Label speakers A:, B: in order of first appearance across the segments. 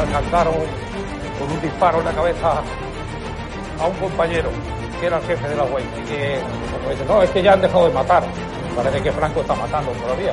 A: Alcanzaron con un disparo en la cabeza a un compañero que era el jefe de la UEI y que como no, es que ya han dejado de matar. Parece que Franco está matando todavía.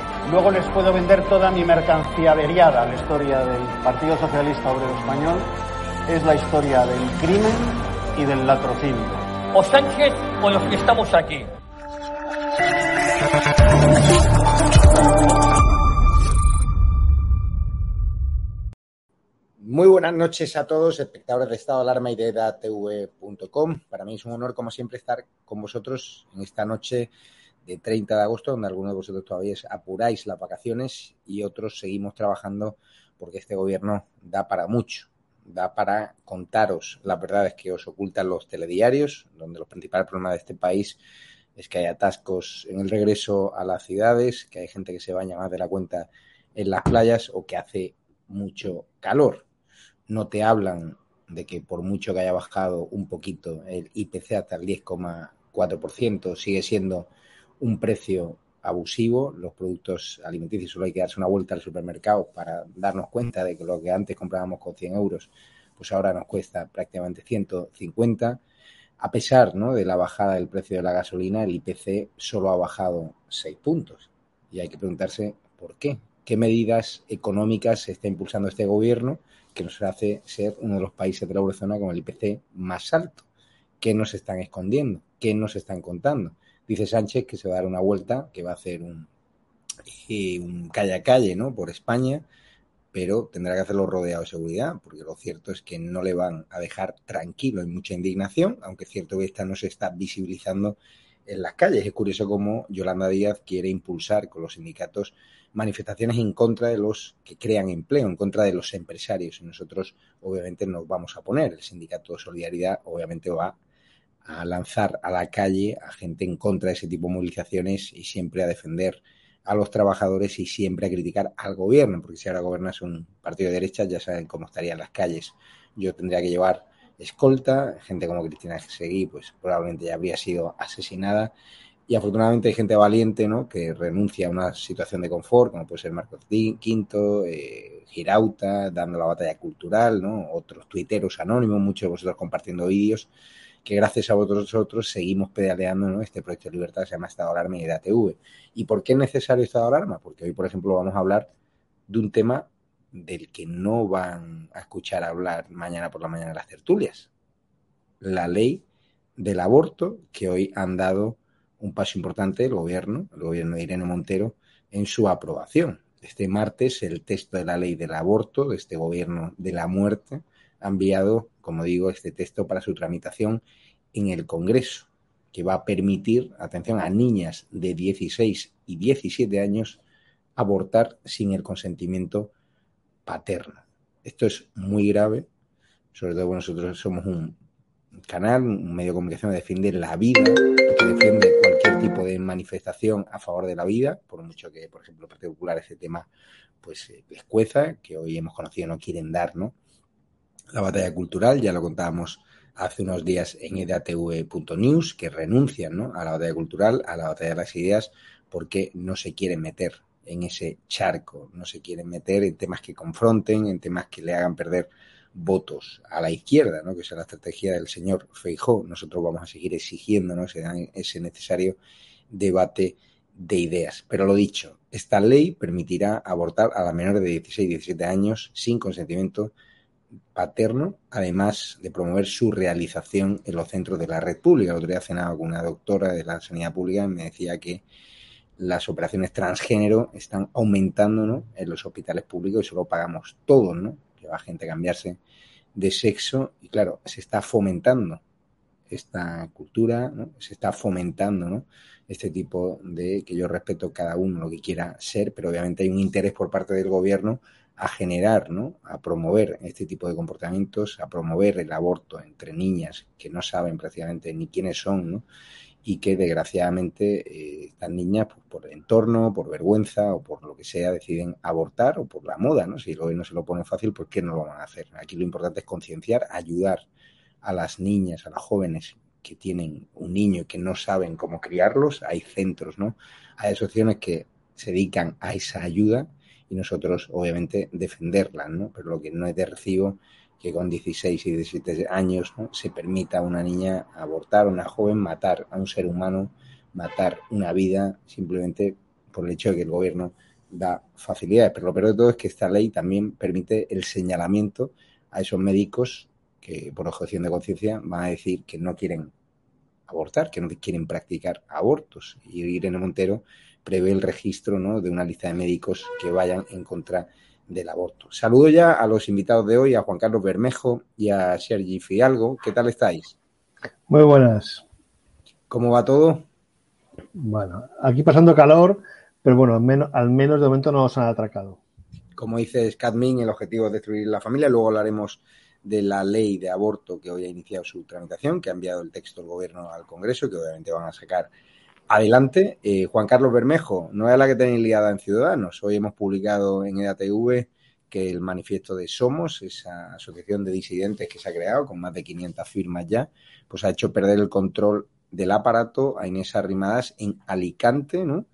B: luego les puedo vender toda mi mercancía averiada. La historia del Partido Socialista Obrero Español es la historia del crimen y del latrocinio.
C: O Sánchez o los que estamos aquí.
D: Muy buenas noches a todos, espectadores de Estado de Alarma y de edatv.com. Para mí es un honor, como siempre, estar con vosotros en esta noche de 30 de agosto, donde algunos de vosotros todavía apuráis las vacaciones y otros seguimos trabajando porque este gobierno da para mucho. Da para contaros las verdades que os ocultan los telediarios, donde los principales problemas de este país es que hay atascos en el regreso a las ciudades, que hay gente que se baña más de la cuenta en las playas o que hace mucho calor no te hablan de que por mucho que haya bajado un poquito el IPC hasta el 10,4%, sigue siendo un precio abusivo. Los productos alimenticios solo hay que darse una vuelta al supermercado para darnos cuenta de que lo que antes comprábamos con 100 euros, pues ahora nos cuesta prácticamente 150. A pesar ¿no? de la bajada del precio de la gasolina, el IPC solo ha bajado 6 puntos. Y hay que preguntarse por qué. ¿Qué medidas económicas está impulsando este gobierno? que nos hace ser uno de los países de la eurozona con el IPC más alto. ¿Qué nos están escondiendo? ¿Qué nos están contando? Dice Sánchez que se va a dar una vuelta, que va a hacer un, calle a calle ¿no? por España, pero tendrá que hacerlo rodeado de seguridad, porque lo cierto es que no le van a dejar tranquilo, hay mucha indignación, aunque es cierto que esta no se está visibilizando en las calles. Es curioso cómo Yolanda Díaz quiere impulsar con los sindicatos manifestaciones en contra de los que crean empleo, en contra de los empresarios. Y nosotros, obviamente, nos vamos a poner. El sindicato de solidaridad, obviamente, va a lanzar a la calle a gente en contra de ese tipo de movilizaciones y siempre a defender a los trabajadores y siempre a criticar al gobierno, porque si ahora gobiernas un partido de derecha, ya saben cómo estarían las calles. Yo tendría que llevar escolta, gente como Cristina Seguí, pues probablemente ya habría sido asesinada y afortunadamente hay gente valiente ¿no? que renuncia a una situación de confort, como puede ser Marcos Quinto, eh, Girauta, dando la batalla cultural, ¿no? otros tuiteros anónimos, muchos de vosotros compartiendo vídeos, que gracias a vosotros seguimos pedaleando ¿no? este proyecto de libertad que se llama Estado Alarma y de ATV. ¿Y por qué es necesario Estado Alarma? Porque hoy, por ejemplo, vamos a hablar de un tema del que no van a escuchar hablar mañana por la mañana las tertulias. La ley del aborto que hoy han dado un paso importante el gobierno, el gobierno de Irene Montero, en su aprobación. Este martes el texto de la ley del aborto de este gobierno de la muerte ha enviado, como digo, este texto para su tramitación en el Congreso, que va a permitir, atención, a niñas de 16 y 17 años abortar sin el consentimiento paterno. Esto es muy grave, sobre todo nosotros somos un canal, un medio de comunicación que defiende la vida, que defiende manifestación a favor de la vida, por mucho que, por ejemplo, el Partido Popular ese tema pues eh, escueza, que hoy hemos conocido no quieren dar, ¿no? La batalla cultural, ya lo contábamos hace unos días en edatv.news, que renuncian ¿no? a la batalla cultural, a la batalla de las ideas, porque no se quieren meter en ese charco, no se quieren meter en temas que confronten, en temas que le hagan perder votos a la izquierda, ¿no? que es la estrategia del señor Feijó. Nosotros vamos a seguir exigiendo ¿no? ese, ese necesario debate de ideas. Pero lo dicho, esta ley permitirá abortar a la menor de 16 y 17 años sin consentimiento paterno, además de promover su realización en los centros de la red pública. El otro día cenaba con una doctora de la sanidad pública y me decía que las operaciones transgénero están aumentando ¿no? en los hospitales públicos y solo pagamos todos, ¿no? Que va gente a cambiarse de sexo y claro, se está fomentando esta cultura, se está fomentando ¿no? este tipo de que yo respeto cada uno lo que quiera ser, pero obviamente hay un interés por parte del gobierno a generar, ¿no? a promover este tipo de comportamientos, a promover el aborto entre niñas que no saben prácticamente ni quiénes son, ¿no? y que desgraciadamente eh, estas niñas, pues, por el entorno, por vergüenza o por lo que sea, deciden abortar o por la moda, ¿no? Si el gobierno se lo pone fácil, ¿por qué no lo van a hacer? Aquí lo importante es concienciar, ayudar a las niñas, a las jóvenes que tienen un niño y que no saben cómo criarlos, hay centros, ¿no? Hay asociaciones que se dedican a esa ayuda y nosotros, obviamente, defenderla, ¿no? Pero lo que no es de recibo que con 16 y 17 años ¿no? se permita a una niña abortar, a una joven matar a un ser humano, matar una vida simplemente por el hecho de que el gobierno da facilidades. Pero lo peor de todo es que esta ley también permite el señalamiento a esos médicos que por objeción de conciencia van a decir que no quieren abortar, que no quieren practicar abortos. Y Irene Montero prevé el registro ¿no? de una lista de médicos que vayan en contra del aborto. Saludo ya a los invitados de hoy, a Juan Carlos Bermejo y a Sergi Fidalgo. ¿Qué tal estáis?
E: Muy buenas.
D: ¿Cómo va todo?
E: Bueno, aquí pasando calor, pero bueno, al menos, al menos de momento no nos han atracado.
D: Como dice Scatmin, el objetivo es destruir la familia. Luego hablaremos de la ley de aborto que hoy ha iniciado su tramitación, que ha enviado el texto el gobierno al Congreso, que obviamente van a sacar adelante. Eh, Juan Carlos Bermejo, no es la que tenéis liada en Ciudadanos. Hoy hemos publicado en EDATV que el manifiesto de Somos, esa asociación de disidentes que se ha creado con más de 500 firmas ya, pues ha hecho perder el control del aparato a Inés Arrimadas en Alicante, ¿no?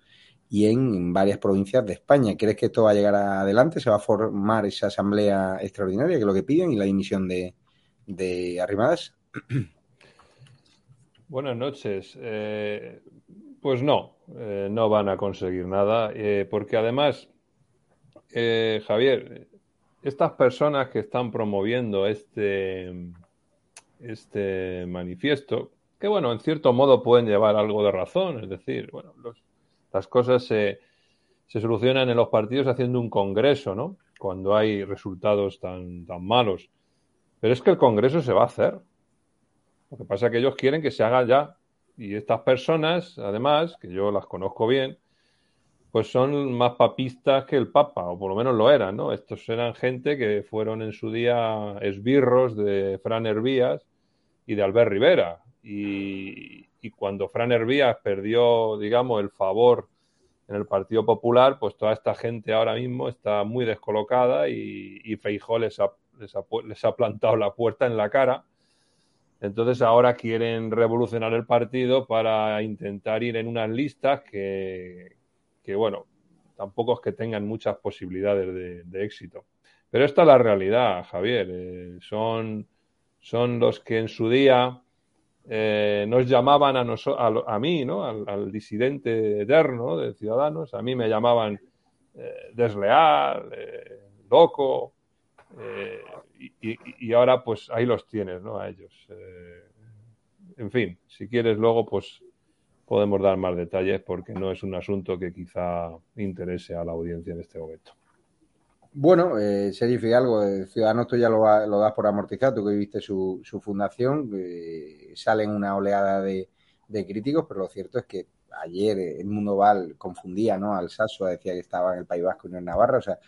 D: Y en, varias provincias de España. ¿Crees que esto va a llegar adelante? ¿Se va a formar esa asamblea extraordinaria que es lo que piden y la dimisión de, Arrimadas?
F: Buenas noches. Eh, pues no, eh, no van a conseguir nada, eh, porque además, eh, Javier, estas personas que están promoviendo este, este manifiesto, que bueno, en cierto modo pueden llevar algo de razón, es decir, bueno, las cosas se, se solucionan en los partidos haciendo un congreso, ¿no? Cuando hay resultados tan, tan malos. Pero es que el congreso se va a hacer. Lo que pasa es que ellos quieren que se haga ya y estas personas, además, que yo las conozco bien, pues son más papistas que el Papa, o por lo menos lo eran, ¿no? Estos eran gente que fueron en su día esbirros de Fran Hervías y de Albert Rivera. Y, cuando Fran Hervías perdió, digamos, el favor en el Partido Popular, pues toda esta gente ahora mismo está muy descolocada y, y Feijó les ha, les ha plantado la puerta en la cara entonces ahora quieren revolucionar el partido para intentar ir en unas listas que, bueno, tampoco es que tengan muchas posibilidades de, éxito. Pero esta es la realidad, Javier. Eh, son, son los que en su día eh, nos llamaban a, a, mí, ¿no? Al, disidente eterno de Ciudadanos. A mí me llamaban eh, desleal, loco, y, ahora pues ahí los tienes, ¿no? A ellos. Eh, en fin, si quieres luego pues podemos dar más detalles porque no es un asunto que quizá interese a la audiencia en este momento.
D: Bueno, eh, Sergio Fidalgo, de Ciudadanos, tú ya lo, lo, das por amortizado, tú que viste su, fundación, eh, salen una oleada de, críticos, pero lo cierto es que ayer el Mundo Val confundía ¿no? al Sasso, decía que estaba en el País Vasco y no en Navarra, o sea,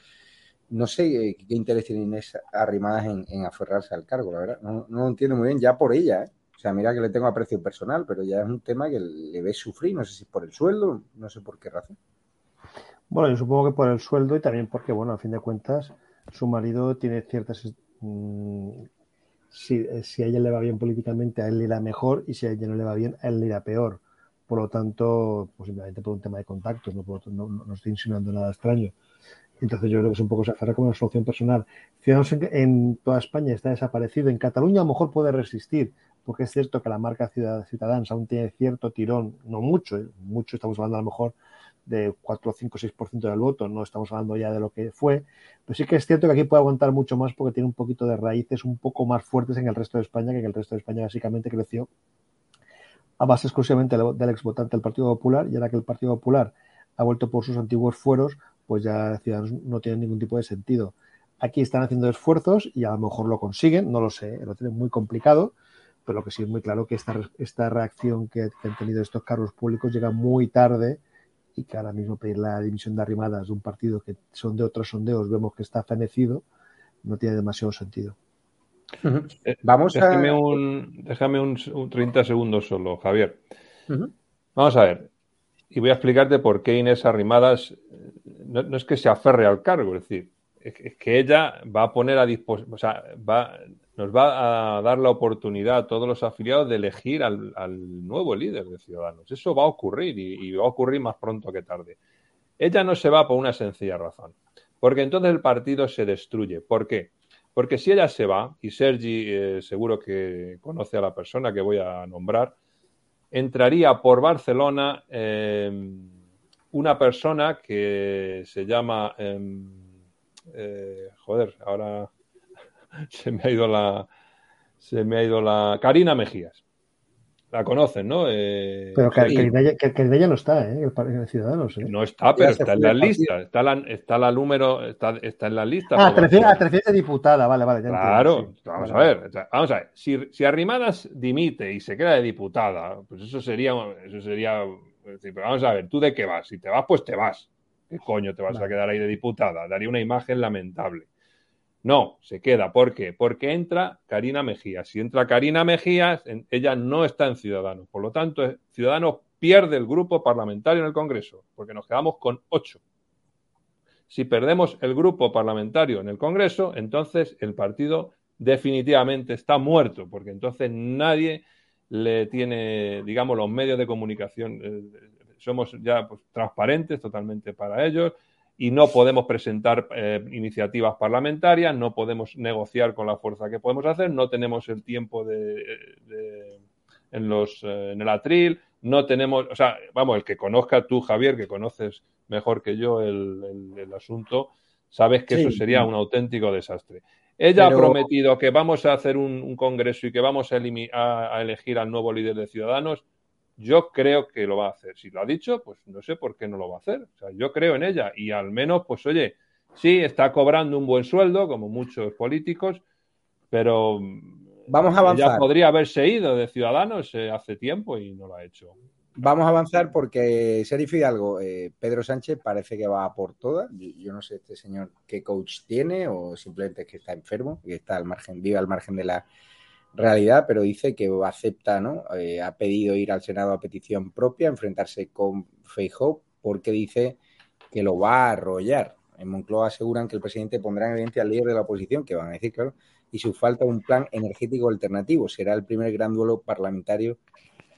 D: no sé qué interés tiene Inés Arrimadas en, aferrarse al cargo, la verdad. No, no, lo entiendo muy bien, ya por ella. ¿eh? O sea, mira que le tengo aprecio personal, pero ya es un tema que le ves sufrir, no sé si por el sueldo, no sé por qué razón.
E: Bueno, yo supongo que por el sueldo y también porque, bueno, a fin de cuentas, su marido tiene ciertas... Mmm, si, si, a ella le va bien políticamente, a él le irá mejor y si a ella no le va bien, a él le irá peor. Por lo tanto, pues simplemente por un tema de contactos, no, no, no estoy insinuando nada extraño. Entonces yo creo que es un poco se como una solución personal. Ciudadanos en, toda España está desaparecido. En Cataluña a lo mejor puede resistir, porque es cierto que la marca Ciudadanos aún tiene cierto tirón, no mucho, ¿eh? mucho estamos hablando a lo mejor de 4, 5, 6% del voto, no estamos hablando ya de lo que fue, pero sí que es cierto que aquí puede aguantar mucho más porque tiene un poquito de raíces un poco más fuertes en el resto de España, que en el resto de España básicamente creció a base exclusivamente del ex votante del Partido Popular y ahora que el Partido Popular ha vuelto por sus antiguos fueros, pues ya Ciudadanos no tiene ningún tipo de sentido. Aquí están haciendo esfuerzos y a lo mejor lo consiguen, no lo sé, lo tienen muy complicado, pero lo que sí es muy claro que esta, esta reacción que, que han tenido estos cargos públicos llega muy tarde y que ahora mismo pedir la dimisión de Arrimadas de un partido que son de otros sondeos vemos que está fenecido, no tiene demasiado sentido.
F: Uh -huh. Vamos déjame a... Un, déjame un, un, 30 segundos solo, Javier. Uh -huh. Vamos a ver. Y voy a explicarte por qué Inés Arrimadas no, no, es que se aferre al cargo, es decir, es que ella va a poner a disposición, o sea, va, nos va a dar la oportunidad a todos los afiliados de elegir al, nuevo líder de Ciudadanos. Eso va a ocurrir y, y, va a ocurrir más pronto que tarde. Ella no se va por una sencilla razón, porque entonces el partido se destruye. ¿Por qué? Porque si ella se va, y Sergi eh, seguro que conoce a la persona que voy a nombrar, entraría por Barcelona eh, una persona que se llama, eh, eh, joder, ahora se me ha ido la, se me ha ido la, Karina Mejías. La conocen, ¿no? Eh,
E: pero Karina ya, Karina no está, ¿eh? El Ciudadanos. ¿eh?
F: No está, pero está en la lista. Está la, está la número, está, está en la lista.
E: Ah, te refieres, te refieres a diputada, vale, vale.
F: claro, entiendo, sí. vamos vale. a ver. Vamos a ver. Si, si Arrimadas dimite y se queda de diputada, pues eso sería, eso sería pero vamos a ver, ¿tú de qué vas? Si te vas, pues te vas. ¿Qué coño te vas vale. a quedar ahí de diputada? Daría una imagen lamentable. No, se queda. ¿Por qué? Porque entra Karina Mejías. Si entra Karina Mejías, ella no está en Ciudadanos. Por lo tanto, Ciudadanos pierde el grupo parlamentario en el Congreso, porque nos quedamos con ocho. Si perdemos el grupo parlamentario en el Congreso, entonces el partido definitivamente está muerto, porque entonces nadie le tiene, digamos, los medios de comunicación, eh, somos ya pues, transparentes totalmente para ellos y no podemos presentar eh, iniciativas parlamentarias, no podemos negociar con la fuerza que podemos hacer, no tenemos el tiempo de, de en, los, eh, en el atril, no tenemos, o sea, vamos, el que conozca tú, Javier, que conoces mejor que yo el, el, el asunto, sabes que sí. eso sería un auténtico desastre. Ella Pero... ha prometido que vamos a hacer un, un congreso y que vamos a, a, a, elegir al nuevo líder de Ciudadanos. Yo creo que lo va a hacer. Si lo ha dicho, pues no sé por qué no lo va a hacer. O sea, yo creo en ella y al menos, pues oye, sí, está cobrando un buen sueldo, como muchos políticos, pero
D: vamos a avanzar.
F: Ya podría haberse ido de Ciudadanos eh, hace tiempo y no lo ha hecho.
D: Vamos a avanzar porque Serif Hidalgo, eh, Pedro Sánchez parece que va por todas. Yo no sé este señor qué coach tiene o simplemente es que está enfermo y está al margen, vive al margen de la realidad, pero dice que acepta, ¿no? Eh, ha pedido ir al Senado a petición propia, enfrentarse con Feijóo, porque dice que lo va a arrollar. En Moncloa aseguran que el presidente pondrá en evidencia al líder de la oposición, que van a decir, claro, y su falta de un plan energético alternativo. Será el primer gran duelo parlamentario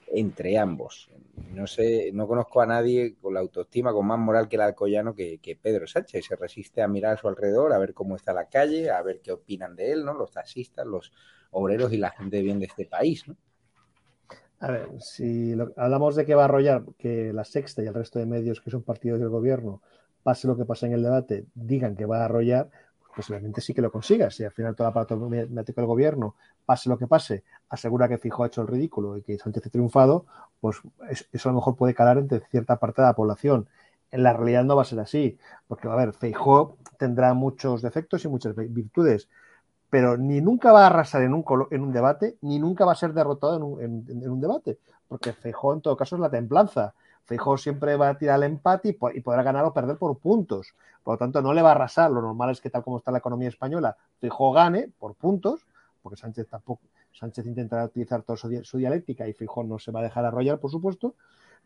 D: entre ambos. No sé, no conozco a nadie con la autoestima, con más moral que el alcoyano que, que, Pedro Sánchez. Se resiste a mirar a su alrededor, a ver cómo está la calle, a ver qué opinan de él, ¿no? Los taxistas, los obreros y la gente bien de este país, ¿no?
E: A ver, si lo, hablamos de que va a arrollar, que la Sexta y el resto de medios que son partidos del gobierno, pase lo que pase en el debate, digan que va a arrollar, posiblemente sí que lo consiga. Si al final todo el aparato mediático del gobierno, pase lo que pase, asegura que Fijo ha hecho el ridículo y que Sánchez ha triunfado, pues eso a lo mejor puede calar entre cierta parte de la población. En la realidad no va a ser así, porque, a ver, Feijó tendrá muchos defectos y muchas virtudes, pero ni nunca va a arrasar en un, en un debate, ni nunca va a ser derrotado en un, en, un debate, porque Feijó en todo caso es la templanza. Feijó siempre va a tirar el empate y, podrá ganar o perder por puntos. Por lo tanto, no le va a arrasar. Lo normal es que, tal como está la economía española, Feijó gane por puntos, porque Sánchez tampoco, Sánchez intentará utilizar toda su, dialéctica y Fijón no se va a dejar arrollar, por supuesto.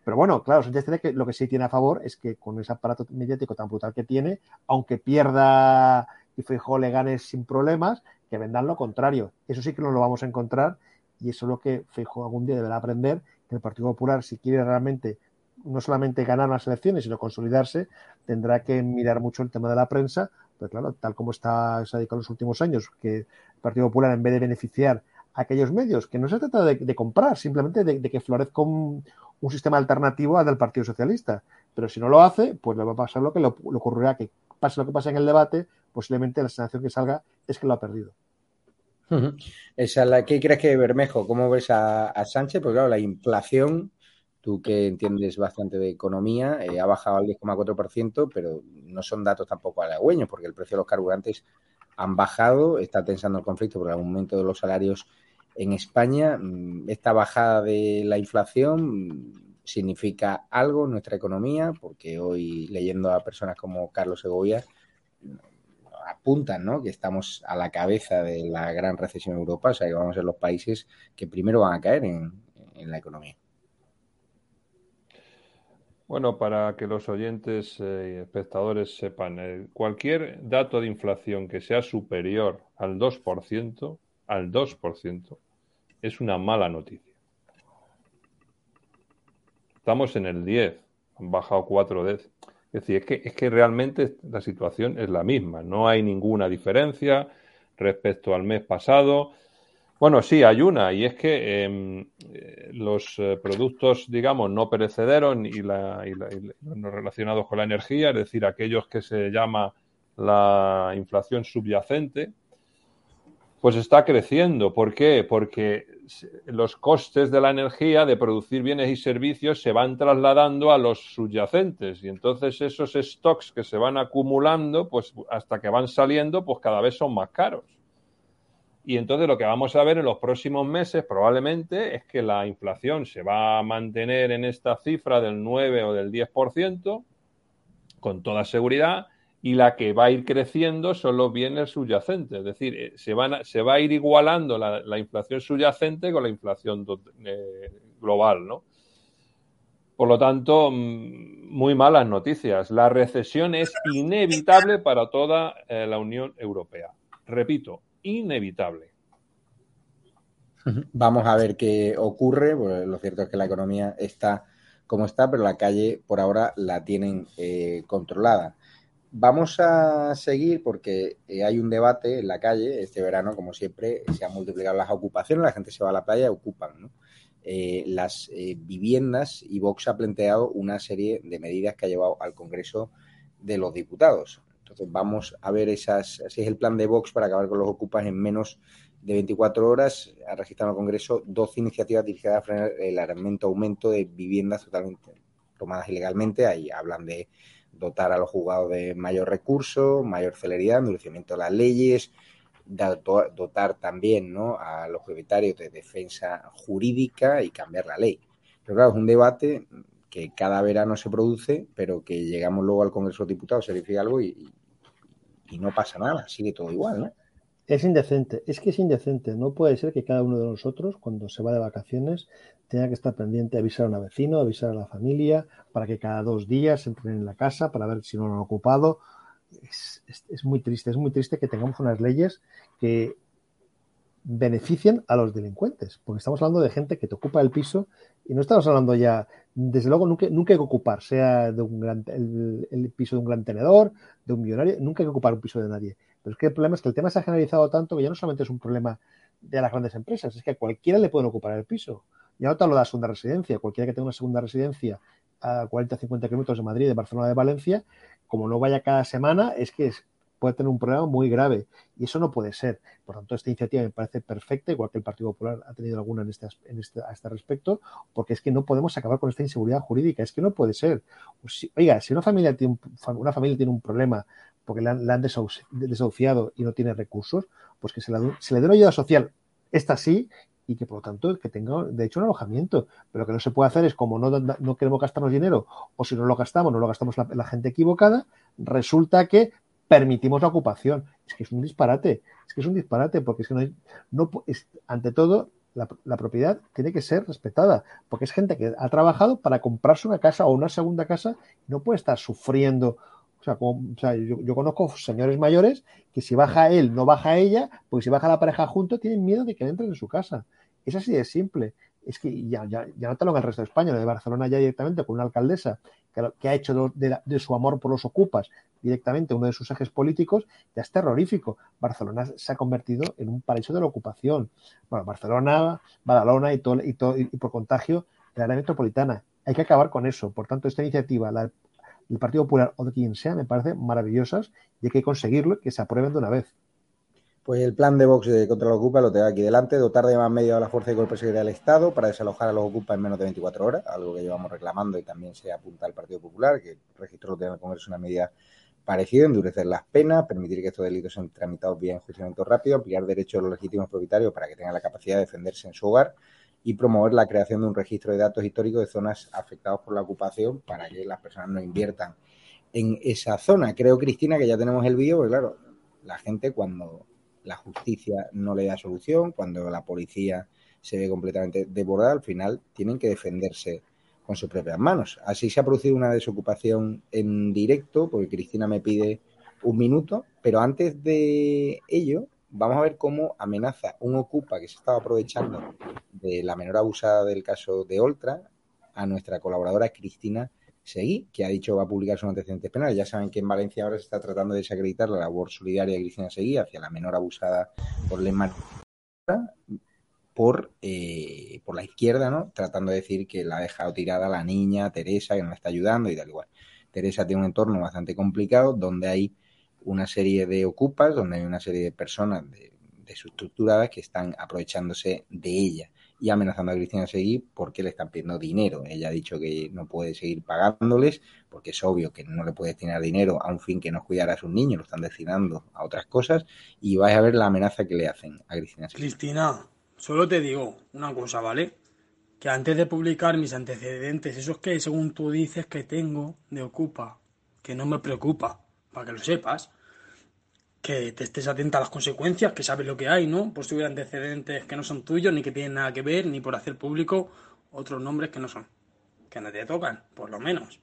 E: Pero bueno, claro, Sánchez tiene que, lo que sí tiene a favor es que con ese aparato mediático tan brutal que tiene, aunque pierda y Fijón le gane sin problemas, que vendan lo contrario. Eso sí que no lo vamos a encontrar y eso es lo que Fijón algún día deberá aprender, que el Partido Popular, si quiere realmente no solamente ganar las elecciones, sino consolidarse, tendrá que mirar mucho el tema de la prensa, pues claro, tal como está se ha dedicado en los últimos años, que el Partido Popular, en vez de beneficiar a aquellos medios, que no se trata de, comprar, simplemente de, que florezca un, sistema alternativo al del Partido Socialista. Pero si no lo hace, pues le va a pasar lo que le, ocurrirá, que pase lo que pase en el debate, posiblemente la sensación que salga es que lo ha perdido.
D: Esa la que crees que Bermejo, ¿cómo ves a, Sánchez? Porque claro, la inflación tú que entiendes bastante de economía, eh, ha bajado al 10,4%, pero no son datos tampoco halagüeños, porque el precio de los carburantes han bajado, está tensando el conflicto por el aumento de los salarios en España. Mm, esta bajada de la inflación significa algo en nuestra economía, porque hoy leyendo a personas como Carlos Segovia, apuntan ¿no? que estamos a la cabeza de la gran recesión en Europa, o sea que vamos a ser los países que primero van a caer en la economía.
F: Bueno, para que los oyentes eh, y espectadores sepan, eh, cualquier dato de inflación que sea superior al 2%, al 2%, es una mala noticia. Estamos en el 10, han bajado 4 veces. Es decir, es que, es que realmente la situación es la misma, no hay ninguna diferencia respecto al mes pasado. Bueno, sí, hay una, y es que em, eh, los eh, productos, digamos, no perecederos y, la, los relacionados con la energía, es decir, aquellos que se llama la inflación subyacente, pues está creciendo. ¿Por qué? Porque los costes de la energía, de producir bienes y servicios, se van trasladando a los subyacentes y entonces esos stocks que se van acumulando, pues hasta que van saliendo, pues cada vez son más caros. Y entonces lo que vamos a ver en los próximos meses probablemente es que la inflación se va a mantener en esta cifra del 9 o del 10%, con toda seguridad, y la que va a ir creciendo son los bienes subyacentes. Es decir, eh, se, van se va a ir igualando la, inflación subyacente con la inflación eh, global, ¿no? Por lo tanto, mm, muy malas noticias. La recesión es inevitable para toda eh, la Unión Europea. Repito, inevitable.
D: Vamos a ver qué ocurre. Pues lo cierto es que la economía está como está, pero la calle por ahora la tienen controlada. Vamos a seguir porque eh, hay un debate en la calle. Este verano, como siempre, se han multiplicado las ocupaciones, la gente se va a la playa y ocupan eh, las viviendas y Vox ha planteado una serie de medidas que ha llevado al Congreso de los Diputados. Entonces vamos a ver esas, así es el plan de Vox para acabar con los ocupas en menos de 24 horas. Ha registrado en el Congreso 12 iniciativas dirigidas a frenar el aumento de viviendas totalmente tomadas ilegalmente. Ahí hablan de dotar a los juzgados de mayor recurso, mayor celeridad, endurecimiento de las leyes, dotar también ¿no? a los propietarios de defensa jurídica y cambiar la ley. Pero claro, es un debate que cada verano se produce, pero que llegamos luego al Congreso de Diputados, se dice algo y no pasa nada, sigue todo igual, ¿no?
E: Es indecente, es que es indecente. No puede ser que cada uno de nosotros, cuando se va de vacaciones, tenga que estar pendiente de avisar a un vecino, avisar a la familia, para que cada dos días entren en la casa para ver si no lo han ocupado. Es, es muy triste, es muy triste que tengamos unas leyes que beneficien a los delincuentes, porque estamos hablando de gente que te ocupa el piso y no estamos hablando ya, desde luego, nunca, nunca hay que ocupar, sea de un gran, el, piso de un gran tenedor, de un millonario, nunca hay que ocupar un piso de nadie. Pero es que el problema es que el tema se ha generalizado tanto que ya no solamente es un problema de las grandes empresas, es que a cualquiera le pueden ocupar el piso. Ya no te hablo de la segunda residencia, cualquiera que tenga una segunda residencia a 40 50 kilómetros de Madrid, de Barcelona, de Valencia, como no vaya cada semana, es que es, puede tener un problema muy grave y eso no puede ser. Por tanto, esta iniciativa me parece perfecta, igual que el Partido Popular ha tenido alguna en este, en este, a este respecto, porque es que no podemos acabar con esta inseguridad jurídica, es que no puede ser. Oiga, si una familia tiene un, una familia tiene un problema porque le han, desahuciado y no tiene recursos, pues que se, se le dé una ayuda social, esta sí, y que por lo tanto que tenga de hecho un alojamiento. Pero lo que no se puede hacer es como no, no queremos gastarnos dinero o si no lo gastamos, no lo gastamos la, la gente equivocada, resulta que permitimos la ocupación. Es que es un disparate, es que es un disparate, porque es que no, hay, no es, ante todo la, propiedad tiene que ser respetada, porque es gente que ha trabajado para comprarse una casa o una segunda casa y no puede estar sufriendo. O sea, como, yo, conozco señores mayores que si baja él, no baja ella, porque si baja la pareja junto, tienen miedo de que entren en su casa. Es así de simple. Es que ya, ya, ya no te lo en el resto de España, lo de Barcelona ya directamente con una alcaldesa que, ha hecho de, su amor por los ocupas directamente uno de sus ejes políticos, ya es terrorífico. Barcelona se ha convertido en un paraíso de la ocupación. Bueno, Barcelona, Badalona y, todo, y, todo, y por contagio el área metropolitana. Hay que acabar con eso. Por tanto, esta iniciativa, la, del Partido Popular o de quien sea, me parece maravillosas y hay que conseguirlo que se aprueben de una vez.
D: Pues el plan de Vox contra los ocupas lo tengo aquí delante, dotar de más medios a la Fuerza de Cuerpo de del Estado para desalojar a los ocupas en menos de 24 horas, algo que llevamos reclamando y también se apunta al Partido Popular, que lo tiene el Congreso una medida parecida, endurecer las penas, permitir que estos delitos sean tramitados vía enjuiciamiento rápido, ampliar derechos a los legítimos propietarios para que tengan la capacidad de defenderse en su hogar y promover la creación de un registro de datos históricos de zonas afectadas por la ocupación para que las personas no inviertan en esa zona. Creo, Cristina, que ya tenemos el vídeo, porque claro, la gente cuando la justicia no le da solución, cuando la policía se ve completamente desbordada, al final tienen que defenderse con sus propias manos. Así se ha producido una desocupación en directo, porque Cristina me pide un minuto, pero antes de ello, vamos a ver cómo amenaza un ocupa que se estaba aprovechando de la menor abusada del caso de Oltra a nuestra colaboradora Cristina Seguí, que ha dicho va a publicar sus antecedentes penales. Ya saben que en Valencia ahora se está tratando de desacreditar la labor solidaria de Cristina Seguí hacia la menor abusada por Lemar por, eh, por la izquierda, ¿no? Tratando de decir que la ha dejado tirada la niña Teresa, que no la está ayudando y tal igual. Teresa tiene un entorno bastante complicado donde hay una serie de ocupas, donde hay una serie de personas de, desestructuradas que están aprovechándose de ella y amenazando a Cristina Seguí porque le están pidiendo dinero. Ella ha dicho que no puede seguir pagándoles porque es obvio que no le puede destinar dinero a un fin que no es cuidar a sus niños, lo están destinando a otras cosas y vais a ver la amenaza que le hacen a Cristina Seguí.
G: Cristina, solo te digo una cosa, ¿vale? Que antes de publicar mis antecedentes, esos que según tú dices que tengo de Ocupa, que no me preocupa, para que lo sepas, que te estés atenta a las consecuencias, que sabes lo que hay, ¿no? Por subir antecedentes que no son tuyos, ni que tienen nada que ver, ni por hacer público otros nombres que no son, que no te tocan, por lo menos.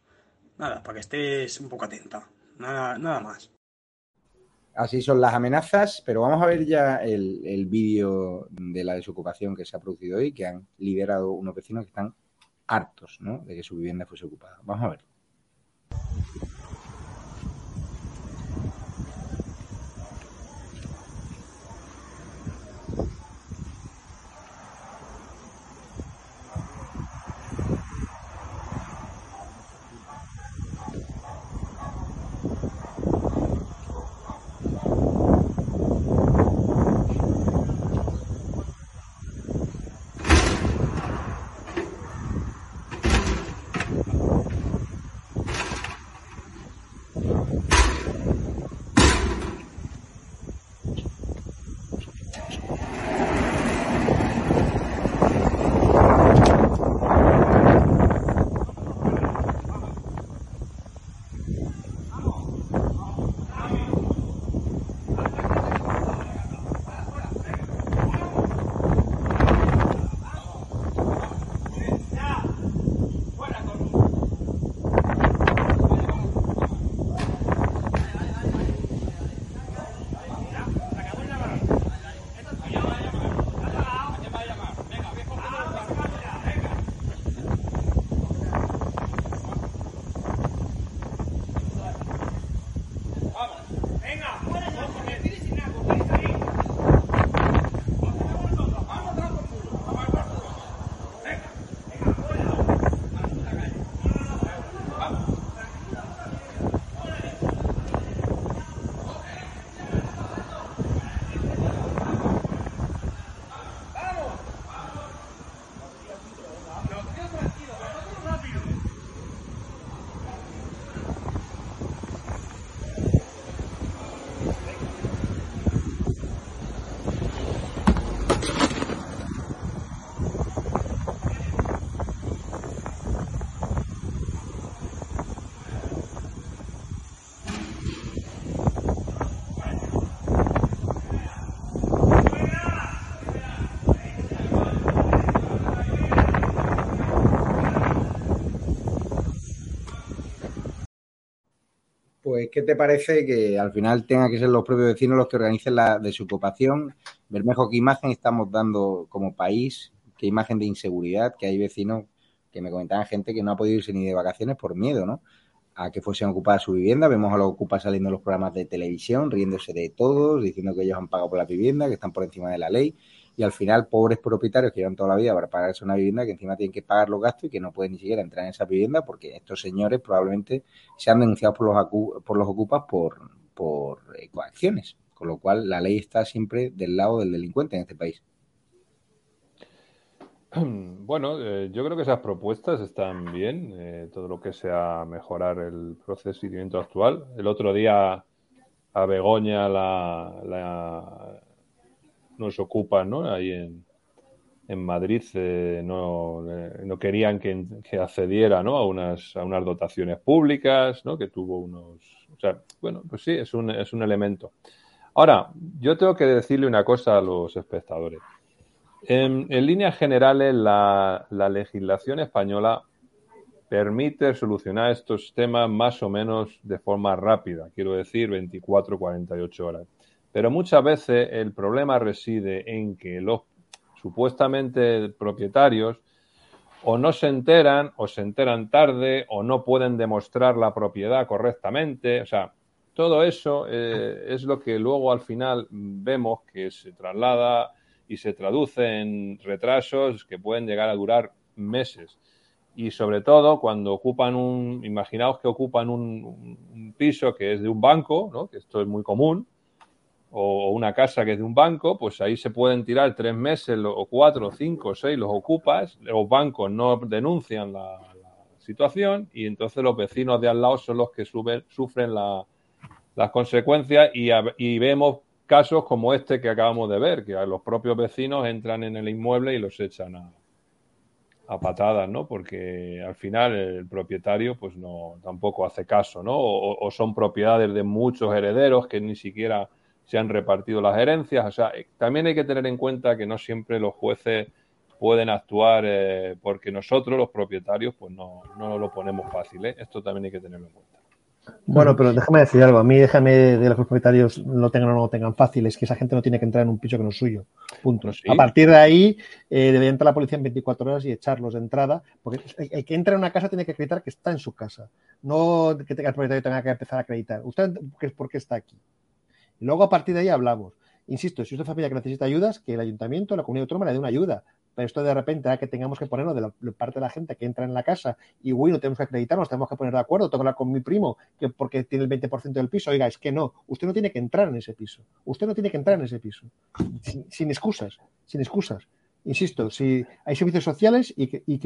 G: Nada, para que estés un poco atenta. Nada, nada más.
D: Así son las amenazas, pero vamos a ver ya el, el vídeo de la desocupación que se ha producido hoy, que han liderado unos vecinos que están hartos ¿no? de que su vivienda fuese ocupada. Vamos a ver. ¿Qué te parece que al final tengan que ser los propios vecinos los que organicen la desocupación? Bermejo, ¿qué imagen estamos dando como país? ¿Qué imagen de inseguridad? Que hay vecinos que me comentaban gente que no ha podido irse ni de vacaciones por miedo, ¿no? A que fuesen ocupadas su vivienda. Vemos a los ocupas saliendo en los programas de televisión, riéndose de todos, diciendo que ellos han pagado por la vivienda, que están por encima de la ley y al final pobres propietarios que llevan toda la vida para pagarse una vivienda que encima tienen que pagar los gastos y que no pueden ni siquiera entrar en esa vivienda porque estos señores probablemente sean denunciados por los, por los ocupas por, por eh, coacciones. Con lo cual la ley está siempre del lado del delincuente en este país.
F: Bueno, eh, yo creo que esas propuestas están bien, eh, todo lo que sea mejorar el procedimiento actual. El otro día a Begoña la, nos ocupan, ¿no? Ahí en, en Madrid eh, no, eh, no, querían que, que, accediera ¿no? a, unas, a unas dotaciones públicas, ¿no? que tuvo unos... O sea, bueno, pues sí, es un, es un elemento. Ahora, yo tengo que decirle una cosa a los espectadores. En, en líneas generales, la, la, legislación española permite solucionar estos temas más o menos de forma rápida, quiero decir 24 48 horas. Pero muchas veces el problema reside en que los supuestamente propietarios o no se enteran o se enteran tarde o no pueden demostrar la propiedad correctamente. O sea, todo eso eh, es lo que luego al final vemos que se traslada y se traduce en retrasos que pueden llegar a durar meses. Y sobre todo cuando ocupan un, imaginaos que ocupan un, un piso que es de un banco, ¿no? que esto es muy común, o una casa que es de un banco, pues ahí se pueden tirar tres meses o cuatro, cinco, seis, los ocupas, los bancos no denuncian la, situación y entonces los vecinos de al lado son los que sufren la, las consecuencias y, vemos casos como este que acabamos de ver, que los propios vecinos entran en el inmueble y los echan a, a patadas, ¿no? Porque al final el propietario pues no tampoco hace caso, ¿no? O son propiedades de muchos herederos que ni siquiera se han repartido las herencias. O sea, eh, también hay que tener en cuenta que no siempre los jueces pueden actuar eh, porque nosotros, los propietarios, pues no, no lo ponemos fácil. ¿eh? Esto también hay que tenerlo en cuenta.
E: Bueno, pero déjame decir algo. A mí déjame de los propietarios lo tengan o no lo tengan fácil. Es que esa gente no tiene que entrar en un piso que no es suyo. Punto. ¿Sí? A partir de ahí eh, debería entrar la policía en 24 horas y echarlos de entrada. Porque el que entra en una casa tiene que acreditar que está en su casa. No que el propietario tenga que empezar a acreditar. ¿Usted por qué está aquí? Luego, a partir de ahí, hablamos. Insisto, si usted familia que necesita ayudas, que el ayuntamiento, la comunidad autónoma le dé una ayuda. Pero esto de repente, que tengamos que ponernos de la, parte de la gente que entra en la casa y, uy, no tenemos que acreditarnos, tenemos que poner de acuerdo, hablar con mi primo, que porque tiene el 20% del piso. Oiga, es que no, usted no tiene que entrar en ese piso. Usted no tiene que entrar en ese piso. Sin, excusas, sin excusas. Insisto, si hay servicios sociales y que, y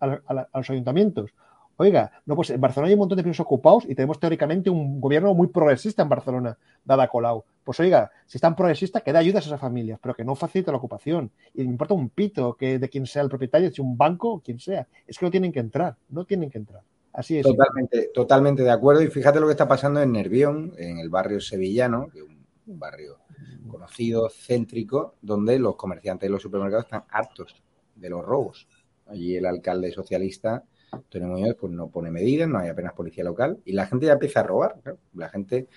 E: a los ayuntamientos Oiga, no, pues en Barcelona hay un montón de pisos ocupados y tenemos teóricamente un gobierno muy progresista en Barcelona, dada Colau. Pues oiga, si es tan progresista, que dé ayudas a esas familias, pero que no facilite la ocupación. Y me importa un pito que de quien sea el propietario, si un banco o quien sea. Es que no tienen que entrar, no tienen que entrar. Así es.
D: Totalmente, totalmente de acuerdo. Y fíjate lo que está pasando en Nervión, en el barrio sevillano, que es un barrio conocido, céntrico, donde los comerciantes de los supermercados están hartos de los robos. Allí el alcalde socialista Antonio Muñoz pues no pone medidas, no hay apenas policía local y la gente ya empieza a robar. ¿no? La gente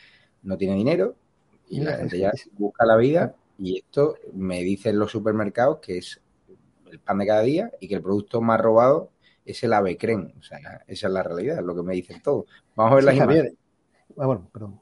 D: no tiene dinero y la gente ya busca la vida y esto me dicen los supermercados que es el pan de cada día y que el producto más robado es el avecren. O sea, esa es la realidad, es lo que me dicen todos. Vamos a ver sí, las imágenes.
E: Ah, bueno, perdón.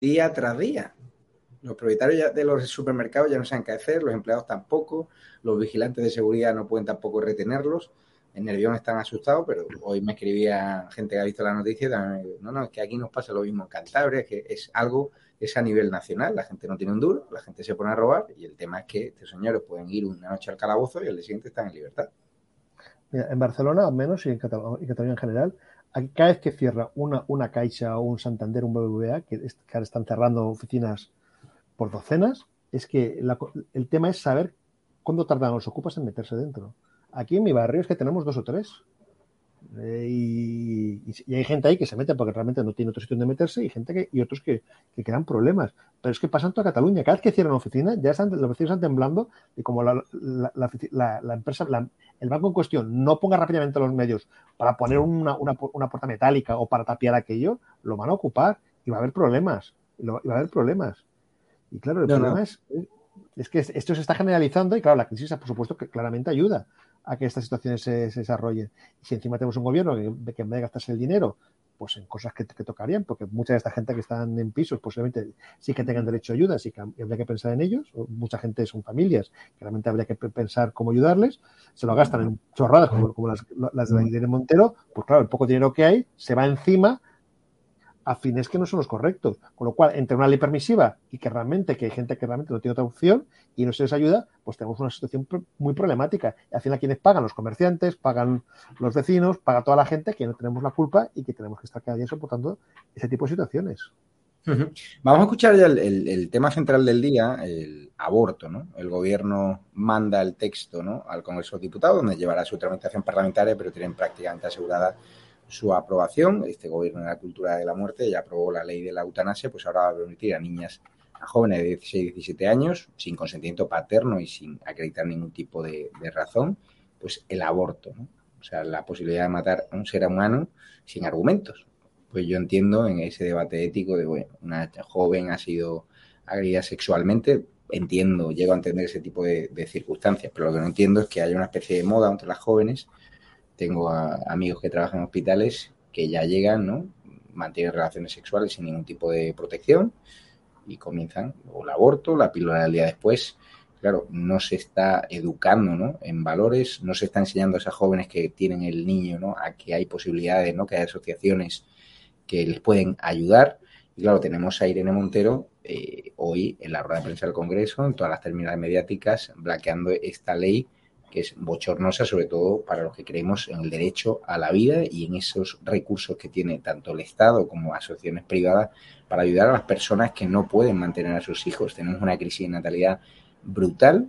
D: Día tras día. Los propietarios de los supermercados ya no saben qué hacer, los empleados tampoco, los vigilantes de seguridad no pueden tampoco retenerlos. En Nervión están asustados, pero hoy me escribía gente que ha visto la noticia y también no, no, es que aquí nos pasa lo mismo en Cantabria, que es algo, es a nivel nacional, la gente no tiene un duro, la gente se pone a robar y el tema es que estos señores pueden ir una noche al calabozo y el día siguiente están en libertad.
E: En Barcelona, al menos, y en Cataluña, en, general, cada vez que cierra una, una Caixa o un Santander, un BBVA, que, que ahora están cerrando oficinas por docenas, es que la, el tema es saber cuándo tardan los ocupas en meterse dentro. Aquí en mi barrio es que tenemos dos o tres. Eh, y, y, hay gente ahí que se mete porque realmente no tiene otro sitio donde meterse y gente que, y otros que, que quedan problemas. Pero es que pasa en toda Cataluña. Cada vez que cierran oficina, ya están, los vecinos están temblando y como la, la, la, la empresa, el banco en cuestión no ponga rápidamente los medios para poner una, una, una, puerta metálica o para tapiar aquello, lo van a ocupar y va a haber problemas. Y, lo, y va a haber problemas. Y claro, el no, problema no. Es, es que esto se está generalizando y claro, la crisis por supuesto que claramente ayuda a que estas situaciones se, se desarrollen. Y si encima tenemos un gobierno que, que en vez de gastarse el dinero pues en cosas que, que, tocarían, porque mucha de esta gente que están en pisos posiblemente sí que tengan derecho a ayuda, sí que habría que pensar en ellos, mucha gente son familias, que realmente habría que pensar cómo ayudarles, se lo gastan en chorradas como, como las, las de la Irene Montero, pues claro, el poco dinero que hay se va encima a fines que no son los correctos. Con lo cual, entre una ley permisiva y que realmente, que hay gente que realmente no tiene otra opción y no se les ayuda, pues tenemos una situación muy problemática. Y al final, quienes pagan? Los comerciantes, pagan los vecinos, paga toda la gente que no tenemos la culpa y que tenemos que estar cada día soportando ese tipo de situaciones.
D: Vamos a escuchar ya el, tema central del día, el aborto, ¿no? El gobierno manda el texto ¿no? al Congreso de Diputados, donde llevará su tramitación parlamentaria, pero tienen prácticamente asegurada su aprobación. Este gobierno de la cultura de la muerte ya aprobó la ley de la eutanasia, pues ahora va a permitir a niñas, a jóvenes de 16 y 17 años, sin consentimiento paterno y sin acreditar ningún tipo de, de razón, pues el aborto, ¿no? O sea, la posibilidad de matar a un ser humano sin argumentos. Pues yo entiendo en ese debate ético de, bueno, una joven ha sido agredida sexualmente, entiendo, llego a entender ese tipo de, de circunstancias, pero lo que no entiendo es que haya una especie de moda entre las jóvenes tengo a, amigos que trabajan en hospitales que ya llegan, ¿no? Mantienen relaciones sexuales sin ningún tipo de protección y comienzan o el aborto, la píldora del día después. Claro, no se está educando ¿no? en valores, no se está enseñando a esas jóvenes que tienen el niño ¿no? a que hay posibilidades, ¿no? que hay asociaciones que les pueden ayudar. Y claro, tenemos a Irene Montero eh, hoy en la rueda de prensa del Congreso, en todas las terminales mediáticas, blanqueando esta ley que es bochornosa, sobre todo para los que creemos en el derecho a la vida y en esos recursos que tiene tanto el Estado como asociaciones privadas para ayudar a las personas que no pueden mantener a sus hijos. Tenemos una crisis de natalidad brutal.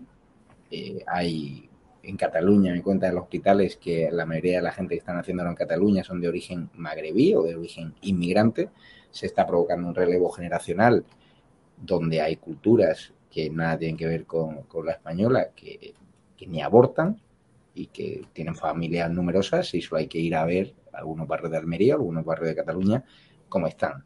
D: Eh, hay en Cataluña, me cuentan los hospitales que la mayoría de la gente que están haciéndolo en Cataluña son de origen magrebí o de origen inmigrante. Se está provocando un relevo generacional donde hay culturas que nada tienen que ver con, con la española, que que ni abortan y que tienen familias numerosas y solo hay que ir a ver algunos barrios de Almería, algunos barrios de Cataluña, cómo están.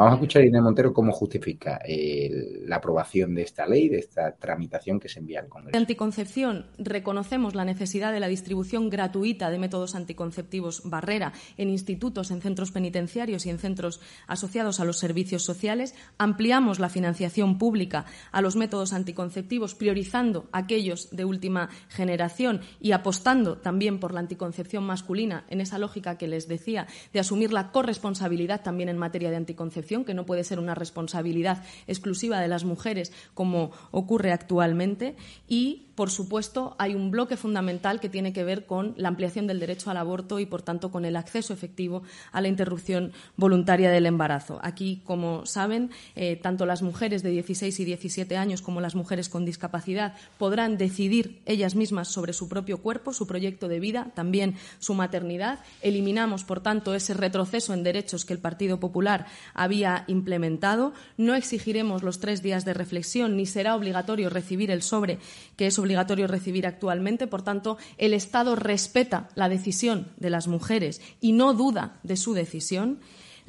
D: Vamos a escuchar a Inés Montero cómo justifica el, la aprobación de esta ley, de esta tramitación que se envía al Congreso.
H: De anticoncepción, reconocemos la necesidad de la distribución gratuita de métodos anticonceptivos barrera en institutos, en centros penitenciarios y en centros asociados a los servicios sociales. Ampliamos la financiación pública a los métodos anticonceptivos, priorizando aquellos de última generación y apostando también por la anticoncepción masculina, en esa lógica que les decía, de asumir la corresponsabilidad también en materia de anticoncepción que no puede ser una responsabilidad exclusiva de las mujeres como ocurre actualmente y por supuesto, hay un bloque fundamental que tiene que ver con la ampliación del derecho al aborto y, por tanto, con el acceso efectivo a la interrupción voluntaria del embarazo. Aquí, como saben, eh, tanto las mujeres de 16 y 17 años como las mujeres con discapacidad podrán decidir ellas mismas sobre su propio cuerpo, su proyecto de vida, también su maternidad. Eliminamos, por tanto, ese retroceso en derechos que el Partido Popular había implementado. No exigiremos los tres días de reflexión ni será obligatorio recibir el sobre que es obligatorio recibir actualmente. Por tanto, el Estado respeta la decisión de las mujeres y no duda de su decisión.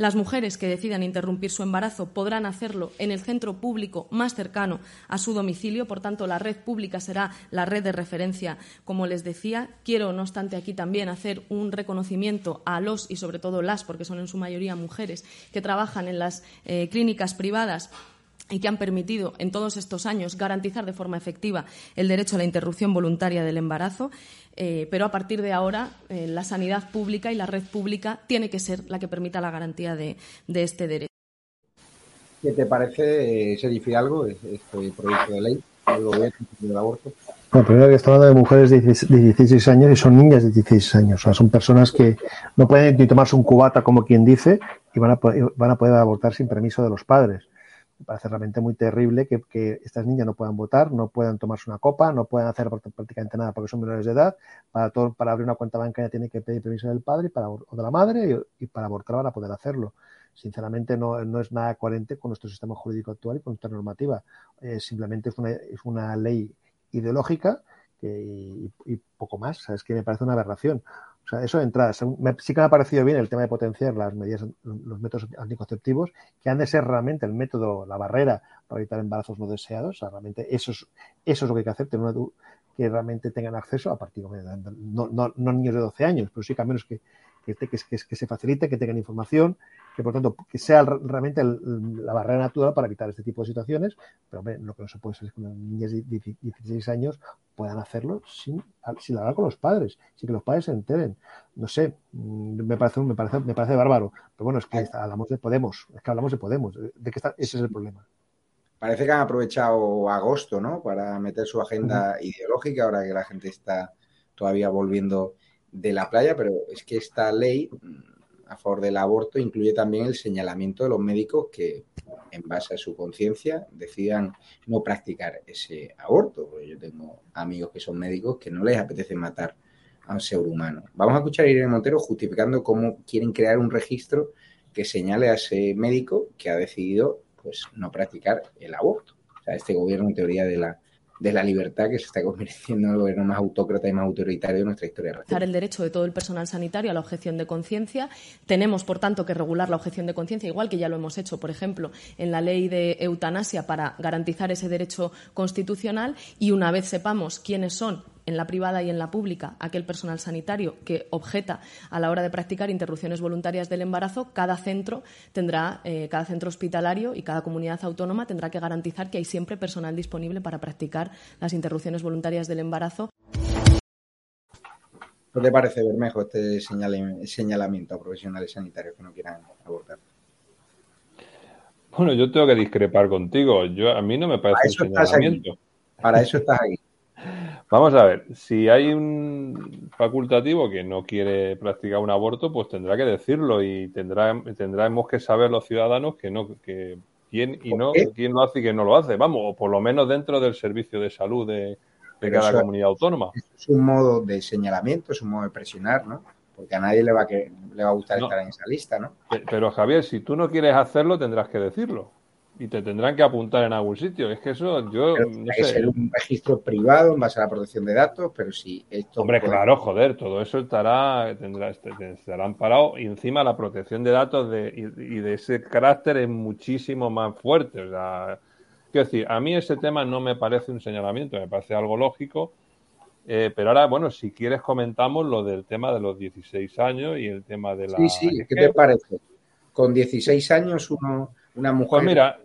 H: Las mujeres que decidan interrumpir su embarazo podrán hacerlo en el centro público más cercano a su domicilio. Por tanto, la red pública será la red de referencia, como les decía. Quiero, no obstante, aquí también hacer un reconocimiento a los y sobre todo las, porque son en su mayoría mujeres, que trabajan en las eh, clínicas privadas y que han permitido en todos estos años garantizar de forma efectiva el derecho a la interrupción voluntaria del embarazo. Eh, pero a partir de ahora, eh, la sanidad pública y la red pública tiene que ser la que permita la garantía de, este derecho.
D: ¿Qué te parece, Sergio Fidalgo, este proyecto de ley del gobierno del aborto?
E: Bueno, primero que está hablando de mujeres de 16 años y son niñas de 16 años. O sea, son personas que no pueden ni tomarse un cubata, como quien dice, y van a, van a poder abortar sin permiso de los padres. Parece realmente muy terrible que, estas niñas no puedan votar, no puedan tomarse una copa, no puedan hacer prácticamente nada porque son menores de edad. Para, todo, para abrir una cuenta bancaria tiene que pedir permiso del padre para, o de la madre y, para abortar van a poder hacerlo. Sinceramente no, no, es nada coherente con nuestro sistema jurídico actual y con nuestra normativa. Eh, simplemente es una, es una ley ideológica y, poco más. Es que me parece una aberración. Sea, eso de entrada. Sí que me ha parecido bien el tema de potenciar las medidas, los métodos anticonceptivos, que han de ser realmente el método, la barrera para evitar embarazos no deseados. O sea, realmente eso es, eso es lo que hay que hacer, tener que realmente tengan acceso a partir no, no, no niños de 12 años, pero sí que al menos que, que, que, que, se facilite, que tengan información, que por tanto que sea realmente la barrera natural para evitar este tipo de situaciones, pero lo que no se puede hacer es que niñas de 16 años puedan hacerlo sin, sin hablar con los padres, sin que los padres se enteren. No sé, mm, me parece, me parece, me parece bárbaro, pero bueno, es que hablamos de Podemos, es que hablamos de Podemos, de que está, ese es el problema.
D: Parece que han aprovechado agosto, ¿no? Para meter su agenda ideológica, ahora que la gente está todavía volviendo de la playa, pero es que esta ley a favor del aborto incluye también el señalamiento de los médicos que, en base a su conciencia, decidan no practicar ese aborto. yo tengo amigos que son médicos que no les apetece matar a un ser humano. Vamos a escuchar a Irene Montero justificando cómo quieren crear un registro que señale a ese médico que ha decidido pues no practicar el aborto. O sea, este gobierno en teoría de la de la libertad que se está convirtiendo en el gobierno más autócrata y más autoritario de nuestra historia
H: reciente. El derecho de todo el personal sanitario a la objeción de conciencia. Tenemos, por tanto, que regular la objeción de conciencia, igual que ya lo hemos hecho, por ejemplo, en la ley de eutanasia para garantizar ese derecho constitucional. Y una vez sepamos quiénes son en la privada y en la pública aquel personal sanitario que objeta a la hora de practicar interrupciones voluntarias del embarazo, cada centro tendrá, eh, cada centro hospitalario y cada comunidad autónoma tendrá que garantizar que hay siempre personal disponible para practicar las interrupciones voluntarias del embarazo.
D: ¿Qué te parece, Bermejo, este señalamiento a profesionales sanitarios que no quieran abortar?
F: Bueno, yo tengo que discrepar contigo. Yo, a mí no me parece un señalamiento.
D: Para eso estás ahí.
F: Vamos a ver, si hay un facultativo que no quiere practicar un aborto, pues tendrá que decirlo y tendrá, tendremos que saber los ciudadanos que no, que quién y no, quién lo hace y quién no lo hace, vamos, o por lo menos dentro del servicio de salud de, cada comunidad autónoma.
D: Es un modo de señalamiento, es un modo de presionar, ¿no? Porque a nadie le va, que, le va a gustar estar en esa lista, ¿no?
F: Pero Javier, si tú no quieres hacerlo, tendrás que decirlo y te tendrán que apuntar en algún sitio. Es que eso, yo.
D: no sé. ser un registro privado en base a la protección de datos, pero si esto.
F: Hombre, claro, joder, todo eso estará, tendrá, este, estará amparado y encima la protección de datos de, y, de ese carácter es muchísimo más fuerte. O sea, quiero decir, a mí ese tema no me parece un señalamiento, me parece algo lógico. Eh, pero ahora, bueno, si quieres comentamos lo del tema de los 16 años y el tema de la...
D: Sí, sí, ¿qué te parece? Con 16 años uno una mujer.
F: Pues mira,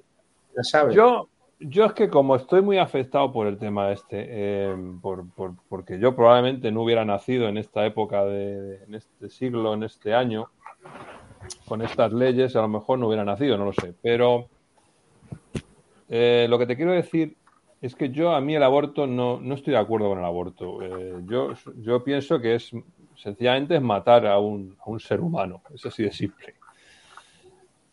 F: Yo, yo es que como estoy muy afectado por el tema este, eh, por, porque yo probablemente no hubiera nacido en esta época, de, en este siglo, en este año, con estas leyes, a lo mejor no hubiera nacido, no lo sé. Pero eh, lo que te quiero decir es que yo a mí el aborto no, no estoy de acuerdo con el aborto. Eh, yo, yo pienso que es sencillamente es matar a un, a un ser humano. Es así de simple.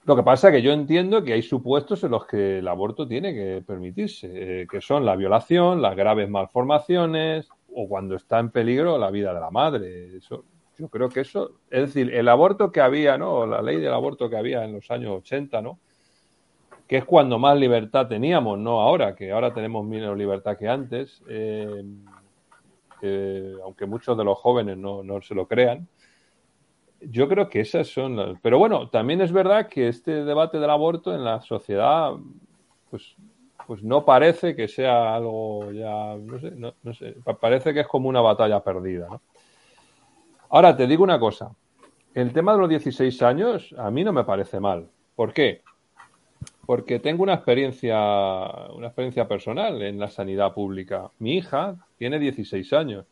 F: Lo que pasa es que yo entiendo que hay supuestos en los que el aborto tiene que permitirse, eh, que son la violación, las graves malformaciones o cuando está en peligro la vida de la madre. Eso, yo creo que eso, es decir, el aborto que había, ¿no? La ley del aborto que había en los años 80, ¿no? Que es cuando más libertad teníamos, no ahora, que ahora tenemos menos libertad que antes, eh, aunque muchos de los jóvenes no, no se lo crean. Yo creo que esas son las. Pero bueno, también es verdad que este debate del aborto en la sociedad, pues, pues no parece que sea algo ya, no sé, no, no sé, parece que es como una batalla perdida. ¿no? Ahora te digo una cosa, el tema de los 16 años a mí no me parece mal. ¿Por qué? Porque tengo una experiencia, una experiencia personal en la sanidad pública. Mi hija tiene 16 años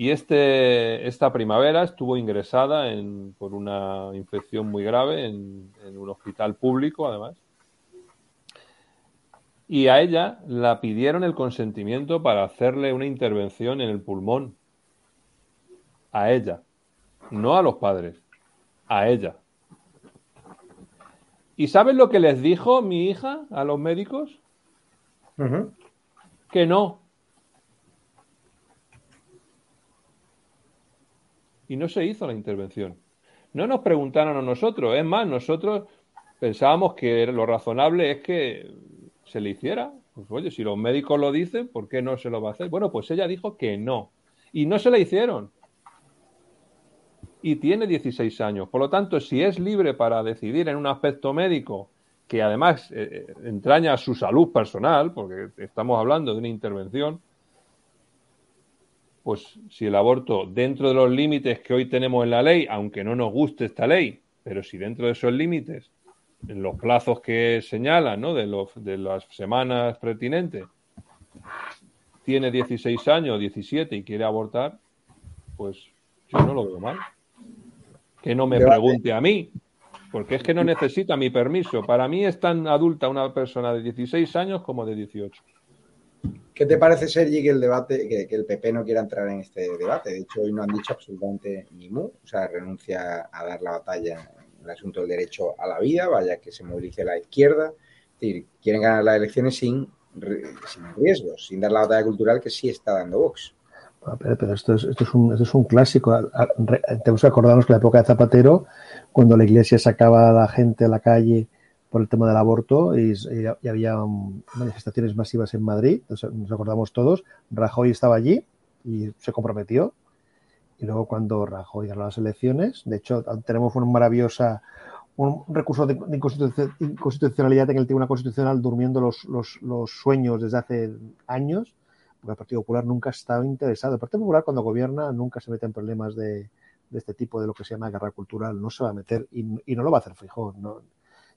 F: y este, esta primavera estuvo ingresada en, por una infección muy grave en, en un hospital público, además. Y a ella la pidieron el consentimiento para hacerle una intervención en el pulmón. A ella. No a los padres. A ella. ¿Y sabes lo que les dijo mi hija a los médicos? Que no, y no se hizo la intervención. No nos preguntaron a nosotros, es más, nosotros pensábamos que lo razonable es que se le hiciera. Pues oye, si los médicos lo dicen, ¿por qué no se lo va a hacer? Bueno, pues ella dijo que no. Y no se la hicieron. Y tiene 16 años. Por lo tanto, si es libre para decidir en un aspecto médico que además eh, eh entraña su salud personal, porque estamos hablando de una intervención, pues si el aborto dentro de los límites que hoy tenemos en la ley, aunque no nos guste esta ley, pero si dentro de esos límites, en los plazos que señalan, ¿no? de, los, de las semanas pertinentes, tiene 16 años, 17 y quiere abortar, pues yo no lo veo mal. Que no me pregunte a mí, porque es que no necesita mi permiso. Para mí es tan adulta una persona de 16 años como de 18.
D: ¿Qué te parece, Sergi, que el debate, que, el PP no quiera entrar en este debate? De hecho, hoy no han dicho absolutamente ni mu, o sea, renuncia a dar la batalla en el asunto del derecho a la vida, vaya que se movilice la izquierda. Es decir, quieren ganar las elecciones sin, riesgos, sin dar la batalla cultural que sí está dando Vox.
E: Pero, pero esto, es, un, esto, es, un, clásico. Tenemos que acordarnos que en la época de Zapatero, cuando la iglesia sacaba a la gente a la calle por el tema del aborto y, y, había manifestaciones masivas en Madrid, nos, acordamos todos, Rajoy estaba allí y se comprometió. Y luego cuando Rajoy ganó las elecciones, de hecho tenemos una maravillosa, un recurso de inconstitucionalidad en el Tribunal Constitucional durmiendo los, los, los, sueños desde hace años, porque el Partido Popular nunca ha estado interesado. El Partido Popular cuando gobierna nunca se mete en problemas de, de este tipo de lo que se llama guerra cultural, no se va a meter y, y no lo va a hacer Fijón. No,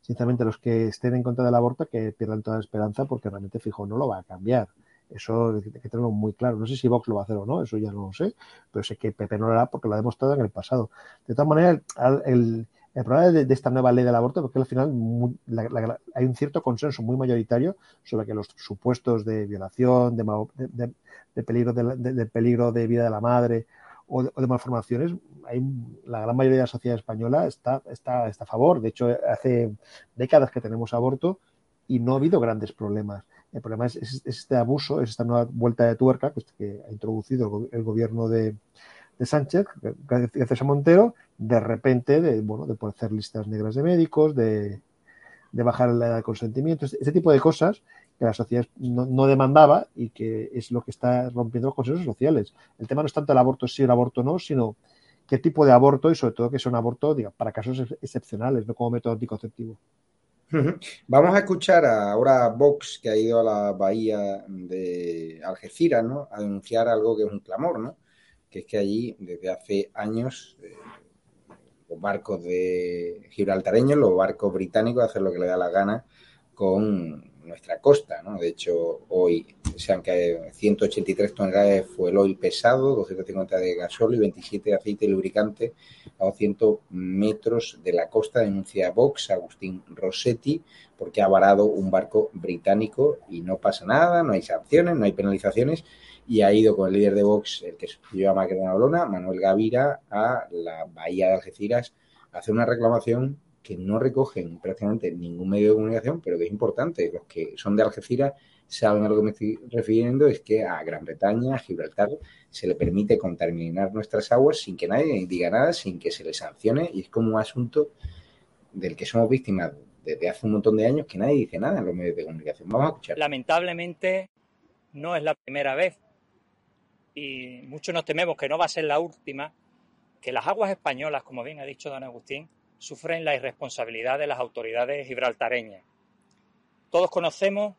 E: sinceramente, los que estén en contra del aborto que pierdan toda esperanza porque realmente fijo no lo va a cambiar. Eso hay que tenerlo muy claro. No sé si Vox lo va a hacer o no, eso ya no lo sé, pero sé que PP no lo hará porque lo ha demostrado en el pasado. De todas maneras, el, el, el problema de, de, esta nueva ley del aborto es que al final muy, la, la, hay un cierto consenso muy mayoritario sobre que los supuestos de violación, de, de, de peligro, de, peligro de vida de la madre o de, o de malformaciones, la gran mayoría de la sociedad española está, está, está a favor. De hecho, hace décadas que tenemos aborto y no ha habido grandes problemas. El problema es, es, es este abuso, es esta nueva vuelta de tuerca que, que ha introducido el, gobierno de, de, Sánchez, gracias a Montero, de repente, de, bueno, de hacer listas negras de médicos, de, de bajar la edad de consentimiento, este, este tipo de cosas que la sociedad no, no, demandaba y que es lo que está rompiendo los consensos sociales. El tema no es tanto el aborto sí o el aborto no, sino qué tipo de aborto y sobre todo que sea un aborto diga, para casos excepcionales, no como método anticonceptivo.
D: Vamos a escuchar ahora a Vox, que ha ido a la bahía de Algeciras, ¿no? A denunciar algo que es un clamor, ¿no? Que es que allí, desde hace años, eh, los barcos de gibraltareños, los barcos británicos, hacen lo que le da la gana con nuestra costa, ¿no? De hecho, hoy se han caído 183 toneladas de fuel oil pesado, 250 de gasóleo y 27 de aceite lubricante a 200 metros de la costa, denuncia Vox, Agustín Rossetti, porque ha varado un barco británico y no pasa nada, no hay sanciones, no hay penalizaciones, y ha ido con el líder de Vox, el que sustituyó a Macarena Olona, Manuel Gavira, a la bahía de Algeciras a hacer una reclamación que no recogen prácticamente ningún medio de comunicación, pero que es importante. Los que son de Algeciras saben a lo que me estoy refiriendo, es que a Gran Bretaña, a Gibraltar, se le permite contaminar nuestras aguas sin que nadie diga nada, sin que se le sancione, y es como un asunto del que somos víctimas desde hace un montón de años que nadie dice nada en los medios de comunicación. Vamos a escuchar.
I: Lamentablemente no es la primera vez y muchos nos tememos que no va a ser la última que las aguas españolas, como bien ha dicho don Agustín, sufren la irresponsabilidad de las autoridades gibraltareñas. Todos conocemos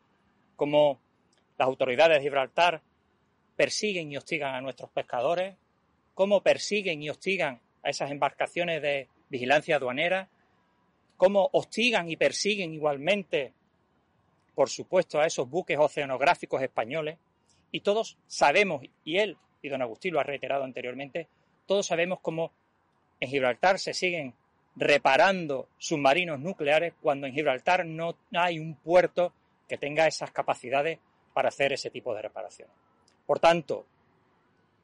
I: cómo las autoridades de Gibraltar persiguen y hostigan a nuestros pescadores, cómo persiguen y hostigan a esas embarcaciones de vigilancia aduanera, cómo hostigan y persiguen igualmente, por supuesto, a esos buques oceanográficos españoles. Y todos sabemos, y él y don Agustín lo ha reiterado anteriormente, todos sabemos cómo en Gibraltar se siguen reparando submarinos nucleares cuando en Gibraltar no hay un puerto que tenga esas capacidades para hacer ese tipo de reparaciones. Por tanto,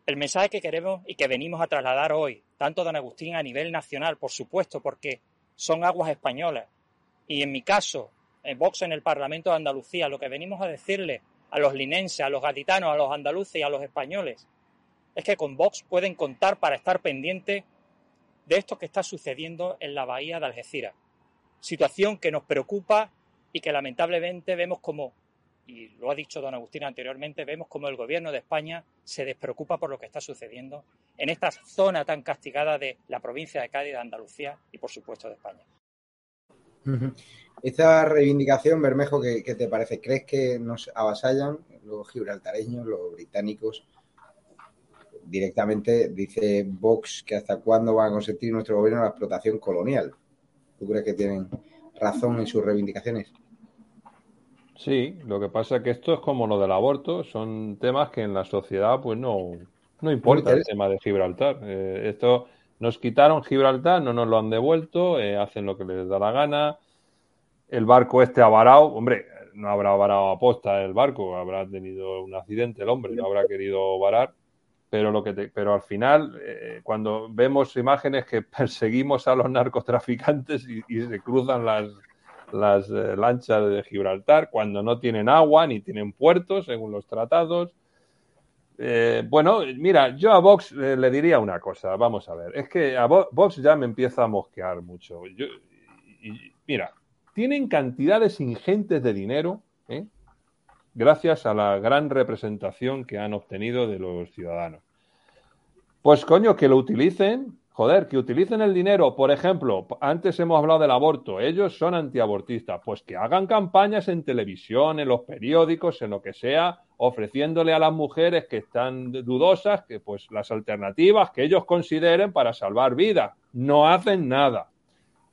I: el mensaje que queremos y que venimos a trasladar hoy, tanto don Agustín a nivel nacional, por supuesto, porque son aguas españolas, y en mi caso, en Vox en el Parlamento de Andalucía, lo que venimos a decirle a los linenses, a los gaditanos, a los andaluces y a los españoles, es que con Vox pueden contar para estar pendientes de esto que está sucediendo en la bahía de Algeciras. Situación que nos preocupa y que lamentablemente vemos como, y lo ha dicho don Agustín anteriormente, vemos como el gobierno de España se despreocupa por lo que está sucediendo en esta zona tan castigada de la provincia de Cádiz, de Andalucía y por supuesto de España.
D: Esta reivindicación, Bermejo, ¿qué, ¿qué, te parece? ¿Crees que nos avasallan los gibraltareños, los británicos, directamente dice Vox que hasta cuándo va a consentir nuestro gobierno la explotación colonial. ¿Tú crees que tienen razón en sus reivindicaciones?
F: Sí, lo que pasa es que esto es como lo del aborto, son temas que en la sociedad pues no, no importa el tema de Gibraltar. Eh, esto nos quitaron Gibraltar, no nos lo han devuelto, eh, hacen lo que les da la gana. El barco este ha varado, hombre, no habrá varado a posta el barco, habrá tenido un accidente el hombre, no habrá querido varar pero lo que pero al final eh, cuando vemos imágenes que perseguimos a los narcotraficantes y, se cruzan las las eh, lanchas de Gibraltar cuando no tienen agua ni tienen puertos según los tratados eh, bueno mira yo a Vox le diría una cosa vamos a ver es que a Vox ya me empieza a mosquear mucho yo, mira tienen cantidades ingentes de dinero. Gracias a la gran representación que han obtenido de los ciudadanos. Pues coño, que lo utilicen, joder, que utilicen el dinero, por ejemplo, antes hemos hablado del aborto, ellos son antiabortistas, pues que hagan campañas en televisión, en los periódicos, en lo que sea, ofreciéndole a las mujeres que están dudosas, que pues las alternativas que ellos consideren para salvar vidas. No hacen nada.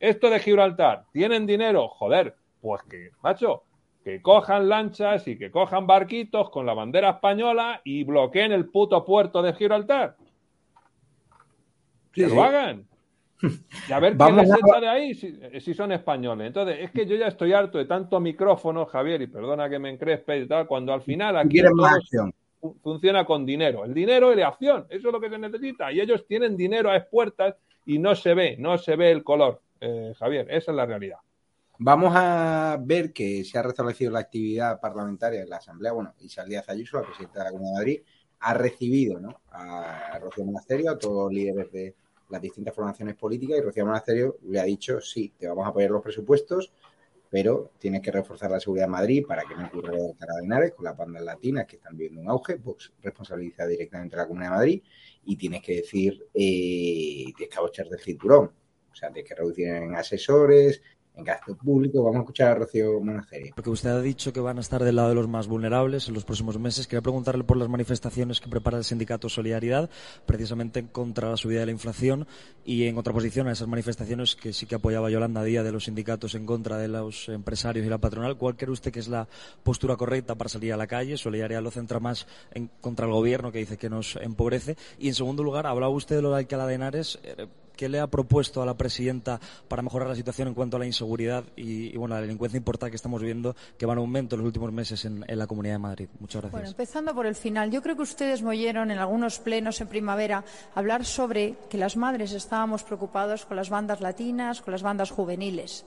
F: Esto de Gibraltar, ¿tienen dinero? Joder, pues que, macho, que cojan lanchas y que cojan barquitos con la bandera española y bloqueen el puto puerto de Gibraltar. Que sí, lo hagan. Y a ver quién les echa de ahí si, si, son españoles. Entonces, es que yo ya estoy harto de tanto micrófono, Javier, y perdona que me encrespe y tal, cuando al final aquí todo funciona con dinero. El dinero y la acción, eso es lo que se necesita. Y ellos tienen dinero a expuertas y no se ve, no se ve el color, eh, Javier. Esa es la realidad.
D: Vamos a ver que se ha restablecido la actividad parlamentaria en la Asamblea. Bueno, Isabel Díaz Ayuso, la presidenta de la Comunidad de Madrid, ha recibido ¿no? a Rocío Monasterio, a todos los líderes de las distintas formaciones políticas, y Rocío Monasterio le ha dicho, sí, te vamos a apoyar los presupuestos, pero tienes que reforzar la seguridad en Madrid para que no ocurra lo de Carabineres con las bandas latinas que están viendo un auge. Vox responsabiliza directamente a la Comunidad de Madrid y tienes que decir, eh, tienes que abochar del cinturón. O sea, tienes que reducir en asesores, en gasto público. Vamos a escuchar a Rocío Monasterio.
J: Porque usted ha dicho que van a estar del lado de los más vulnerables en los próximos meses. Quería preguntarle por las manifestaciones que prepara el sindicato Solidaridad, precisamente contra la subida de la inflación y en contraposición a esas manifestaciones que sí que apoyaba Yolanda Díaz de los sindicatos en contra de los empresarios y la patronal. ¿Cuál cree usted que es la postura correcta para salir a la calle? Solidaridad lo centra más en contra el gobierno, que dice que nos empobrece. Y en segundo lugar, hablaba usted de lo de Alcalá de Henares. Eh, ¿Qué le ha propuesto a la presidenta para mejorar la situación en cuanto a la inseguridad y, bueno, la delincuencia importante que estamos viendo que va en aumento en los últimos meses en, en, la Comunidad de Madrid? Muchas gracias.
K: Bueno, empezando por el final, yo creo que ustedes me oyeron en algunos plenos en primavera hablar sobre que las madres estábamos preocupados con las bandas latinas, con las bandas juveniles.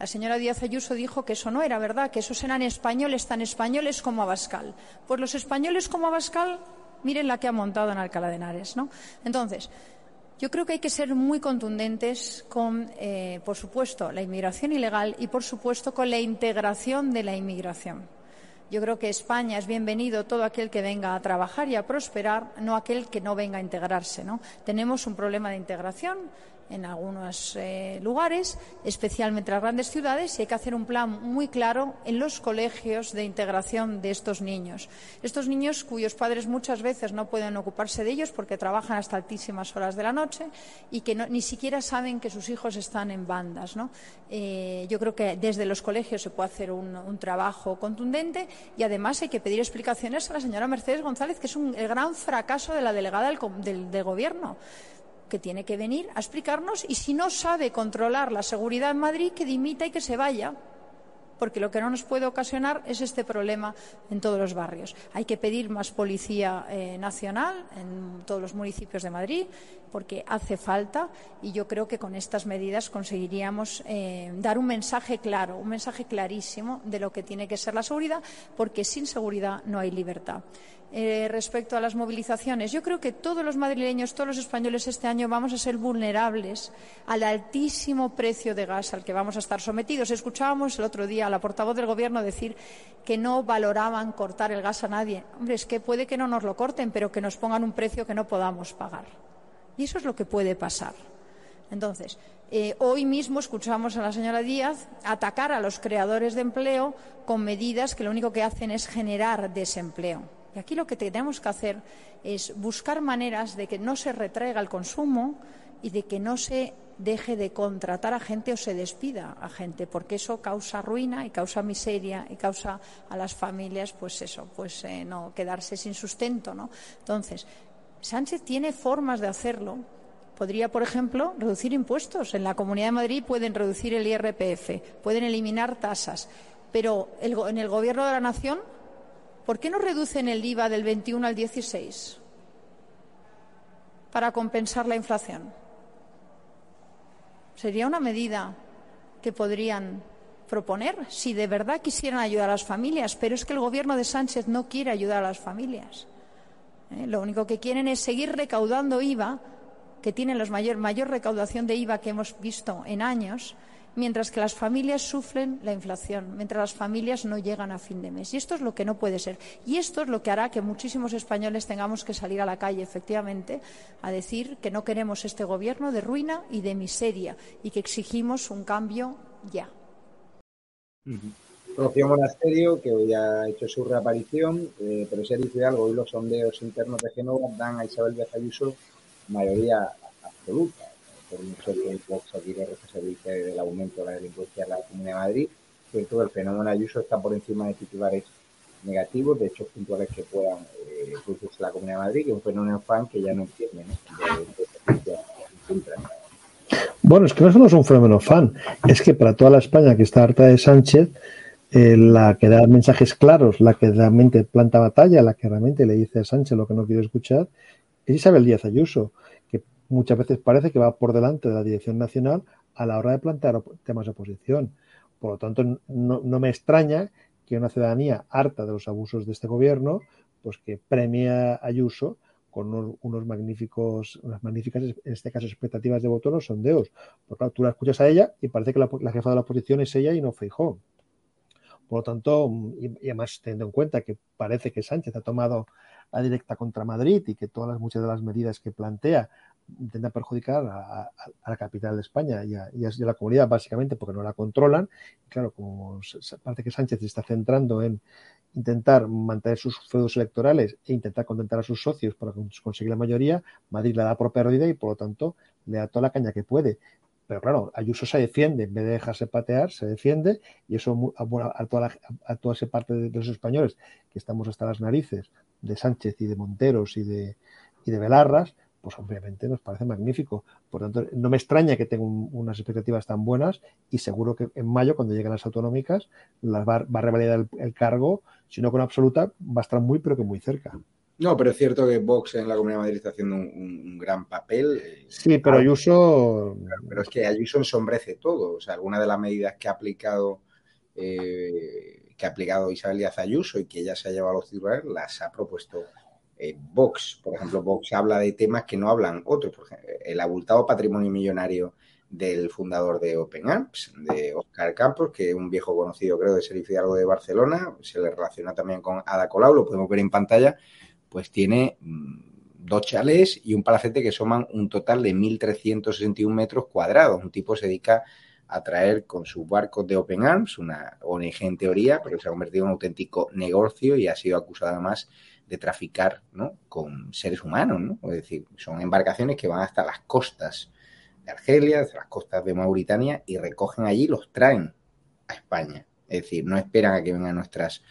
K: La señora Díaz Ayuso dijo que eso no era verdad, que esos eran españoles tan españoles como Abascal. Pues los españoles como Abascal, miren la que ha montado en Alcalá de Henares, ¿no? Entonces, yo creo que hay que ser muy contundentes con, eh, por supuesto, la inmigración ilegal y, por supuesto, con la integración de la inmigración. Yo creo que España es bienvenido todo aquel que venga a trabajar y a prosperar, no aquel que no venga a integrarse. ¿no? Tenemos un problema de integración en algunos eh, lugares, especialmente en las grandes ciudades, y hay que hacer un plan muy claro en los colegios de integración de estos niños. Estos niños cuyos padres muchas veces no pueden ocuparse de ellos porque trabajan hasta altísimas horas de la noche y que ni siquiera saben que sus hijos están en bandas. Eh, yo creo que desde los colegios se puede hacer un, trabajo contundente y además hay que pedir explicaciones a la señora Mercedes González, que es un, el gran fracaso de la delegada del, del Gobierno que tiene que venir a explicarnos y si no sabe controlar la seguridad en Madrid, que dimita y que se vaya porque lo que no nos puede ocasionar es este problema en todos los barrios. Hay que pedir más policía eh, nacional en todos los municipios de Madrid, porque hace falta y yo creo que con estas medidas conseguiríamos eh, dar un mensaje claro, un mensaje clarísimo de lo que tiene que ser la seguridad, porque sin seguridad no hay libertad. Eh, respecto a las movilizaciones. Yo creo que todos los madrileños, todos los españoles este año vamos a ser vulnerables al altísimo precio de gas al que vamos a estar sometidos. Escuchábamos el otro día a la portavoz del Gobierno decir que no valoraban cortar el gas a nadie. Hombre, es que puede que no nos lo corten, pero que nos pongan un precio que no podamos pagar. Y eso es lo que puede pasar. Entonces, eh, hoy mismo escuchamos a la señora Díaz atacar a los creadores de empleo con medidas que lo único que hacen es generar desempleo. Y aquí lo que tenemos que hacer es buscar maneras de que no se retraiga el consumo y de que no se deje de contratar a gente o se despida a gente, porque eso causa ruina y causa miseria y causa a las familias, pues eso, pues eh, no quedarse sin sustento, ¿no? Entonces, Sánchez tiene formas de hacerlo. Podría, por ejemplo, reducir impuestos. En la Comunidad de Madrid pueden reducir el IRPF, pueden eliminar tasas, pero en el Gobierno de la Nación ¿Por qué no reducen el IVA del 21 al 16 para compensar la inflación? Sería una medida que podrían proponer si de verdad quisieran ayudar a las familias, pero es que el gobierno de Sánchez no quiere ayudar a las familias. ¿eh? Lo único que quieren es seguir recaudando IVA, que tienen la mayor, mayor recaudación de IVA que hemos visto en años, mientras que las familias sufren la inflación, mientras las familias no llegan a fin de mes. Y esto es lo que no puede ser. Y esto es lo que hará que muchísimos españoles tengamos que salir a la calle, efectivamente, a decir que no queremos este gobierno de ruina y de miseria y que exigimos un cambio ya.
D: Monasterio, que hoy ha hecho su reaparición, eh, pero se dice algo, hoy los sondeos internos de Genova dan a Isabel de Ayuso mayoría absoluta por mucho que Vox responsabilice del aumento de la delincuencia en la Comunidad de Madrid, cierto el fenómeno Ayuso está por encima de titulares negativos, de hechos puntuales que puedan eh, producirse la Comunidad de Madrid, que es un fenómeno fan que ya no entiende,
E: bueno, es que no solo es un fenómeno fan, es que para toda la España que está harta de Sánchez, eh, la que da mensajes claros, la que realmente planta batalla, la que realmente le dice a Sánchez lo que no quiere escuchar, es Isabel Díaz Ayuso muchas veces parece que va por delante de la dirección nacional a la hora de plantear temas de oposición. Por lo tanto, no, me extraña que una ciudadanía harta de los abusos de este gobierno, pues que premia a Ayuso con unos, magníficos, unas magníficas, en este caso, expectativas de voto en los sondeos. Porque tú la escuchas a ella y parece que la, jefa de la oposición es ella y no Feijó. Por lo tanto, y, y, además teniendo en cuenta que parece que Sánchez ha tomado la directa contra Madrid y que todas las, muchas de las medidas que plantea intenta perjudicar a, la capital de España y a, la comunidad básicamente porque no la controlan. claro, como parece que Sánchez se está centrando en intentar mantener sus feudos electorales e intentar contentar a sus socios para conseguir la mayoría, Madrid la da por perdida y por lo tanto le da toda la caña que puede. Pero claro, Ayuso se defiende, en vez de dejarse patear, se defiende y eso a, toda, a toda esa parte de, los españoles que estamos hasta las narices de Sánchez y de Monteros y de, y de Belarras, pues obviamente nos parece magnífico. Por tanto, no me extraña que tenga unas expectativas tan buenas y seguro que en mayo, cuando lleguen las autonómicas, las va, a revalidar el, cargo, si no con absoluta, va a estar muy, pero que muy cerca.
D: No, pero es cierto que Vox en la Comunidad de Madrid está haciendo un, gran papel.
E: Sí, pero Ayuso.
D: Pero es que Ayuso ensombrece todo. O sea, algunas de las medidas que ha aplicado. Eh, que ha aplicado Isabel Díaz Ayuso y que ella se ha llevado a los titulares, las ha propuesto eh, Vox, por ejemplo, Vox habla de temas que no hablan otros, por ejemplo, el abultado patrimonio millonario del fundador de Open Arms, de Oscar Campos, que es un viejo conocido, creo, de Serif Fidalgo de Barcelona. Se le relaciona también con Ada Colau, lo podemos ver en pantalla. Pues tiene mm, dos chalés y un palacete que suman un total de 1.361 metros cuadrados. Un tipo se dedica a traer con sus barcos de Open Arms, una ONG en teoría, pero se ha convertido en un auténtico negocio y ha sido acusado además de traficar ¿no? con seres humanos. ¿no? Es decir, son embarcaciones que van hasta las costas de Argelia, hasta las costas de Mauritania y recogen allí los traen a España. Es decir, no esperan a que vengan nuestras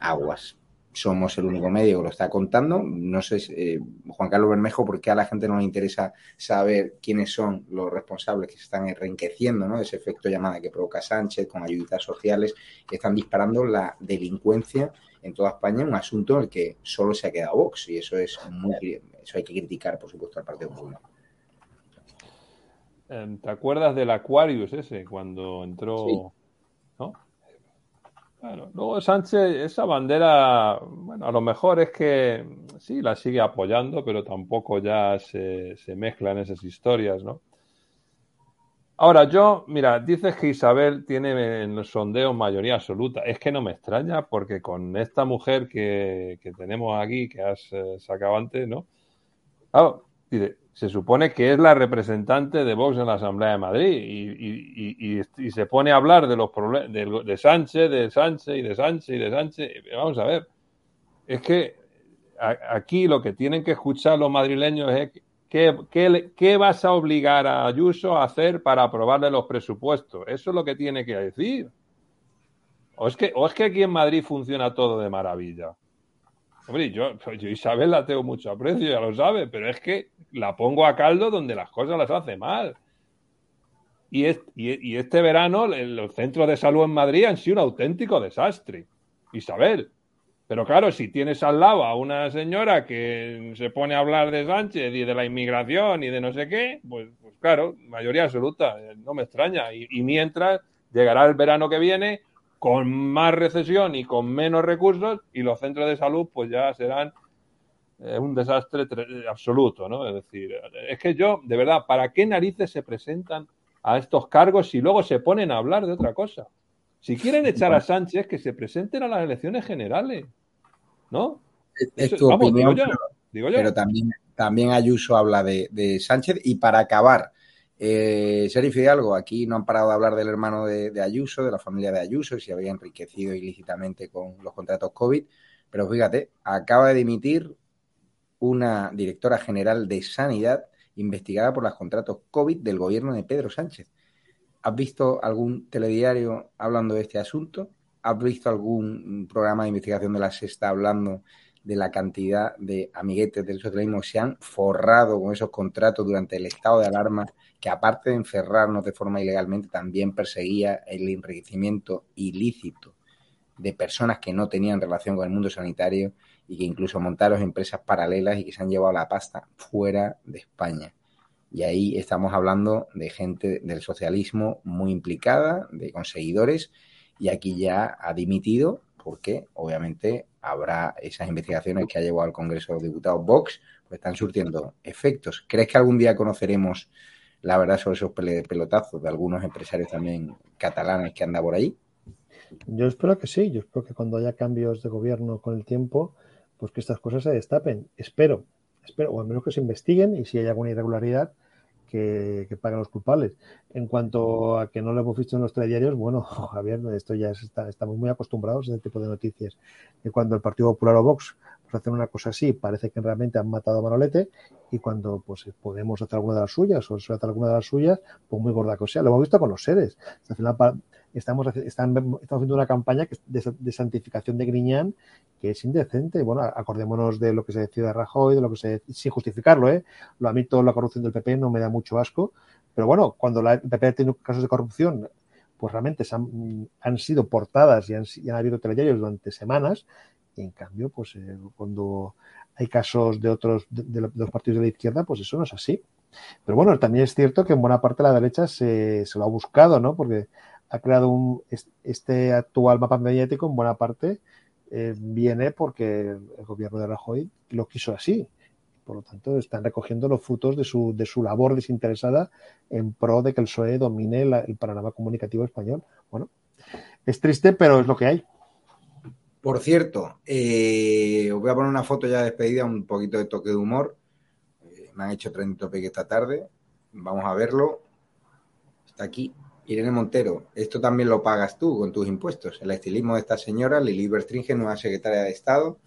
D: aguas somos el único medio que lo está contando. No sé, eh, Juan Carlos Bermejo, por qué a la gente no le interesa saber quiénes son los responsables que se están enriqueciendo ¿no? ese efecto llamada que provoca Sánchez con ayudas sociales están disparando la delincuencia en toda España, un asunto en el que solo se ha quedado Vox y eso es muy, eso hay que criticar, por supuesto, al Partido Popular.
F: Em, ¿Te acuerdas del Aquarius ese cuando entró? ¿no? luego Sánchez, esa bandera, bueno, a lo mejor es que sí, la sigue apoyando, pero tampoco ya se, se mezclan esas historias, ¿no? Ahora, yo, mira, dices que Isabel tiene en los sondeos mayoría absoluta. Es que no me extraña porque con esta mujer que, que tenemos aquí, que has eh, sacado antes, ¿no? Claro, dice, se supone que es la representante de Vox en la Asamblea de Madrid y, se pone a hablar de los problemas de, Sánchez, de Sánchez y de Sánchez y de Sánchez. Vamos a ver, es que aquí lo que tienen que escuchar los madrileños es ¿qué, vas a obligar a Ayuso a hacer para aprobarle los presupuestos. Eso es lo que tiene que decir. O es que, es que aquí en Madrid funciona todo de maravilla. Hombre, yo, yo Isabel la tengo mucho aprecio, ya lo sabe, pero es que la pongo a caldo donde las cosas las hace mal. Y, y, este verano los centros de salud en Madrid han sido un auténtico desastre. Isabel. Pero claro, si tienes al lado a una señora que se pone a hablar de Sánchez y de la inmigración y de no sé qué, pues, pues claro, mayoría absoluta, eh, no me extraña. y mientras llegará el verano que viene con más recesión y con menos recursos y los centros de salud pues ya serán eh, un desastre absoluto, ¿no? Es decir, es que yo, de verdad, ¿para qué narices se presentan a estos cargos si luego se ponen a hablar de otra cosa? Si quieren echar a Sánchez, que se presenten a las elecciones generales, ¿no?
D: Es, tu opinión, pero, también, también Ayuso habla de, de Sánchez y para acabar, eh, Sheriff Hidalgo, aquí no han parado de hablar del hermano de, Ayuso, de la familia de Ayuso, y se había enriquecido ilícitamente con los contratos COVID. Pero fíjate, acaba de dimitir una directora general de Sanidad investigada por los contratos COVID del gobierno de Pedro Sánchez. ¿Has visto algún telediario hablando de este asunto? ¿Has visto algún programa de investigación de la Sexta hablando de la cantidad de amiguetes del socialismo que se han forrado con esos contratos durante el estado de alarma que aparte de encerrarnos de forma ilegalmente, también perseguía el enriquecimiento ilícito de personas que no tenían relación con el mundo sanitario y que incluso montaron empresas paralelas y que se han llevado la pasta fuera de España. Y ahí estamos hablando de gente del socialismo muy implicada, de conseguidores, y aquí ya ha dimitido porque obviamente habrá esas investigaciones que ha llevado al Congreso de los Diputados Vox, pues están surtiendo efectos. ¿Crees que algún día conoceremos la verdad sobre esos pelotazos de algunos empresarios también catalanes que andan por ahí?
E: Yo espero que sí, yo espero que cuando haya cambios de gobierno con el tiempo, pues que estas cosas se destapen. Espero, espero, o al menos que se investiguen y si hay alguna irregularidad, que, paguen los culpables. En cuanto a que no lo hemos visto en los telediarios, bueno, Javier, esto ya está, estamos muy acostumbrados a este tipo de noticias. Que cuando el Partido Popular o Vox pues, hacen una cosa así, parece que realmente han matado a Manolete y cuando pues podemos hacer alguna de las suyas o se hace alguna de las suyas, pues muy gorda que sea. Lo hemos visto con los seres. Al final estamos, estamos haciendo una campaña de, santificación de Griñán que es indecente. Bueno, acordémonos de lo que se decía de Rajoy, de lo que se sin justificarlo, ¿eh? Lo a mí toda la corrupción del PP no me da mucho asco, pero bueno, cuando la, el PP ha tenido casos de corrupción, pues realmente han, sido portadas y han, y han habido telediarios durante semanas y en cambio, pues eh, cuando hay casos de otros de, los partidos de la izquierda, pues eso no es así. Pero bueno, también es cierto que en buena parte de la derecha se, se lo ha buscado, ¿no? Porque ha creado un, este actual mapa mediático en buena parte eh, viene porque el gobierno de Rajoy lo quiso así. Por lo tanto, están recogiendo los frutos de su, labor desinteresada en pro de que el PSOE domine el panorama comunicativo español. Bueno, es triste, pero es lo que hay.
D: Por cierto, eh, os voy a poner una foto ya despedida, un poquito de toque de humor. Eh, me han hecho trending topic esta tarde. Vamos a verlo. Está aquí. Irene Montero, esto también lo pagas tú con tus impuestos. El estilismo de esta señora, Lili Berstringe, nueva secretaria de Estado,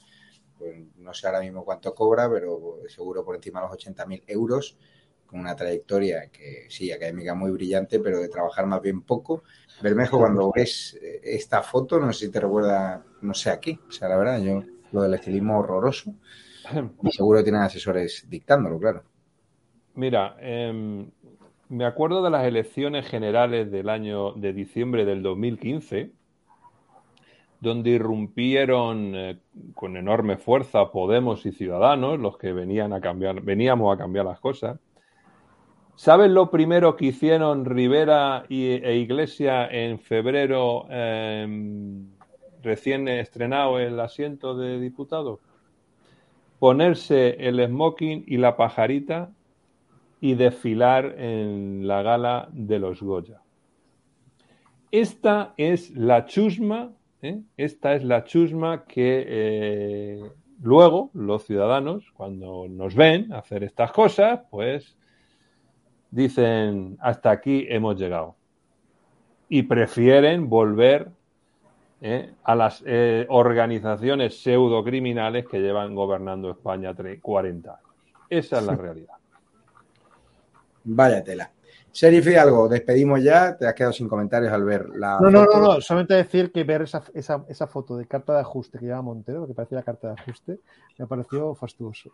D: pues no sé ahora mismo cuánto cobra, pero seguro por encima de los 80.000 euros, con una trayectoria que sí, académica muy brillante, pero de trabajar más bien poco. Bermejo, cuando ves eh, esta foto, no sé si te recuerda, no sé aquí, o sea, la verdad, yo lo del estilismo horroroso, y seguro tienen asesores dictándolo, claro.
F: Mira, eh, me acuerdo de las elecciones generales del año de diciembre del 2015, donde irrumpieron eh, con enorme fuerza Podemos y Ciudadanos, los que venían a cambiar, veníamos a cambiar las cosas. ¿Saben lo primero que hicieron Rivera y, e Iglesia en febrero, em, recién estrenado el asiento de diputado? Ponerse el smoking y la pajarita y desfilar en la gala de los Goya. Esta es la chusma, ¿eh? esta es la chusma que eh, luego los ciudadanos, cuando nos ven hacer estas cosas, pues dicen, hasta aquí hemos llegado. Y prefieren volver ¿eh? a las organizaciones pseudocriminales que llevan gobernando España 40 años. Esa es la realidad.
D: Vaya tela. Sheriff algo, despedimos ya. Te has quedado sin comentarios al ver la.
E: No, no, no, no, solamente decir que ver esa, esa, esa, foto de carta de ajuste que lleva Montero, que parecía la carta de ajuste, me pareció fastuoso.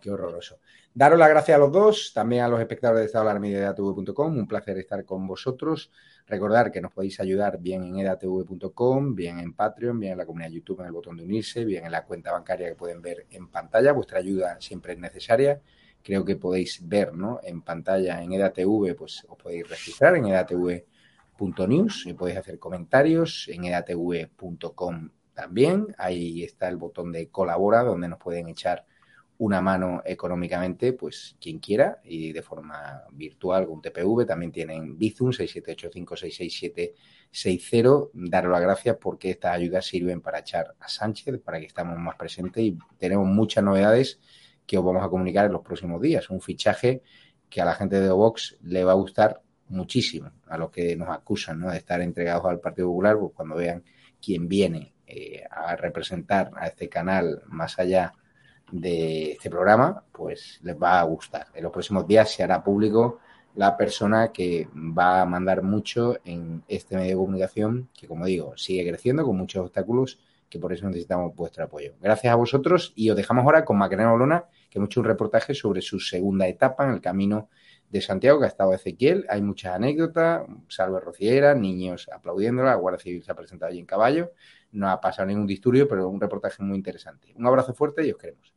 D: Qué horroroso. Daros las gracias a los dos, también a los espectadores de estadoalarmedia.tv.com. Un placer estar con vosotros. Recordar que nos podéis ayudar bien en edatv.com, bien en Patreon, bien en la comunidad YouTube, en el botón de unirse, bien en la cuenta bancaria que pueden ver en pantalla. Vuestra ayuda siempre es necesaria creo que podéis ver ¿no? en pantalla en EDATV, pues os podéis registrar en edatv.news y podéis hacer comentarios en edatv.com también. Ahí está el botón de colabora donde nos pueden echar una mano económicamente, pues quien quiera y de forma virtual con TPV. También tienen Bizum 678566760. Daros las gracias porque estas ayudas sirven para echar a Sánchez, para que estemos más presentes y tenemos muchas novedades que os vamos a comunicar en los próximos días. Un fichaje que a la gente de Vox le va a gustar muchísimo, a los que nos acusan ¿no? de estar entregados al Partido Popular, pues cuando vean quién viene eh, a representar a este canal más allá de este programa, pues les va a gustar. En los próximos días se hará público la persona que va a mandar mucho en este medio de comunicación, que como digo, sigue creciendo con muchos obstáculos, que por eso necesitamos vuestro apoyo. Gracias a vosotros y os dejamos ahora con Macarena Olona que hemos hecho un reportaje sobre su segunda etapa en el camino de Santiago, que ha estado Ezequiel. Hay muchas anécdotas, salve rociera, niños aplaudiéndola, la Guardia Civil se ha presentado allí en caballo. No ha pasado ningún disturbio, pero un reportaje muy interesante. Un abrazo fuerte y os queremos.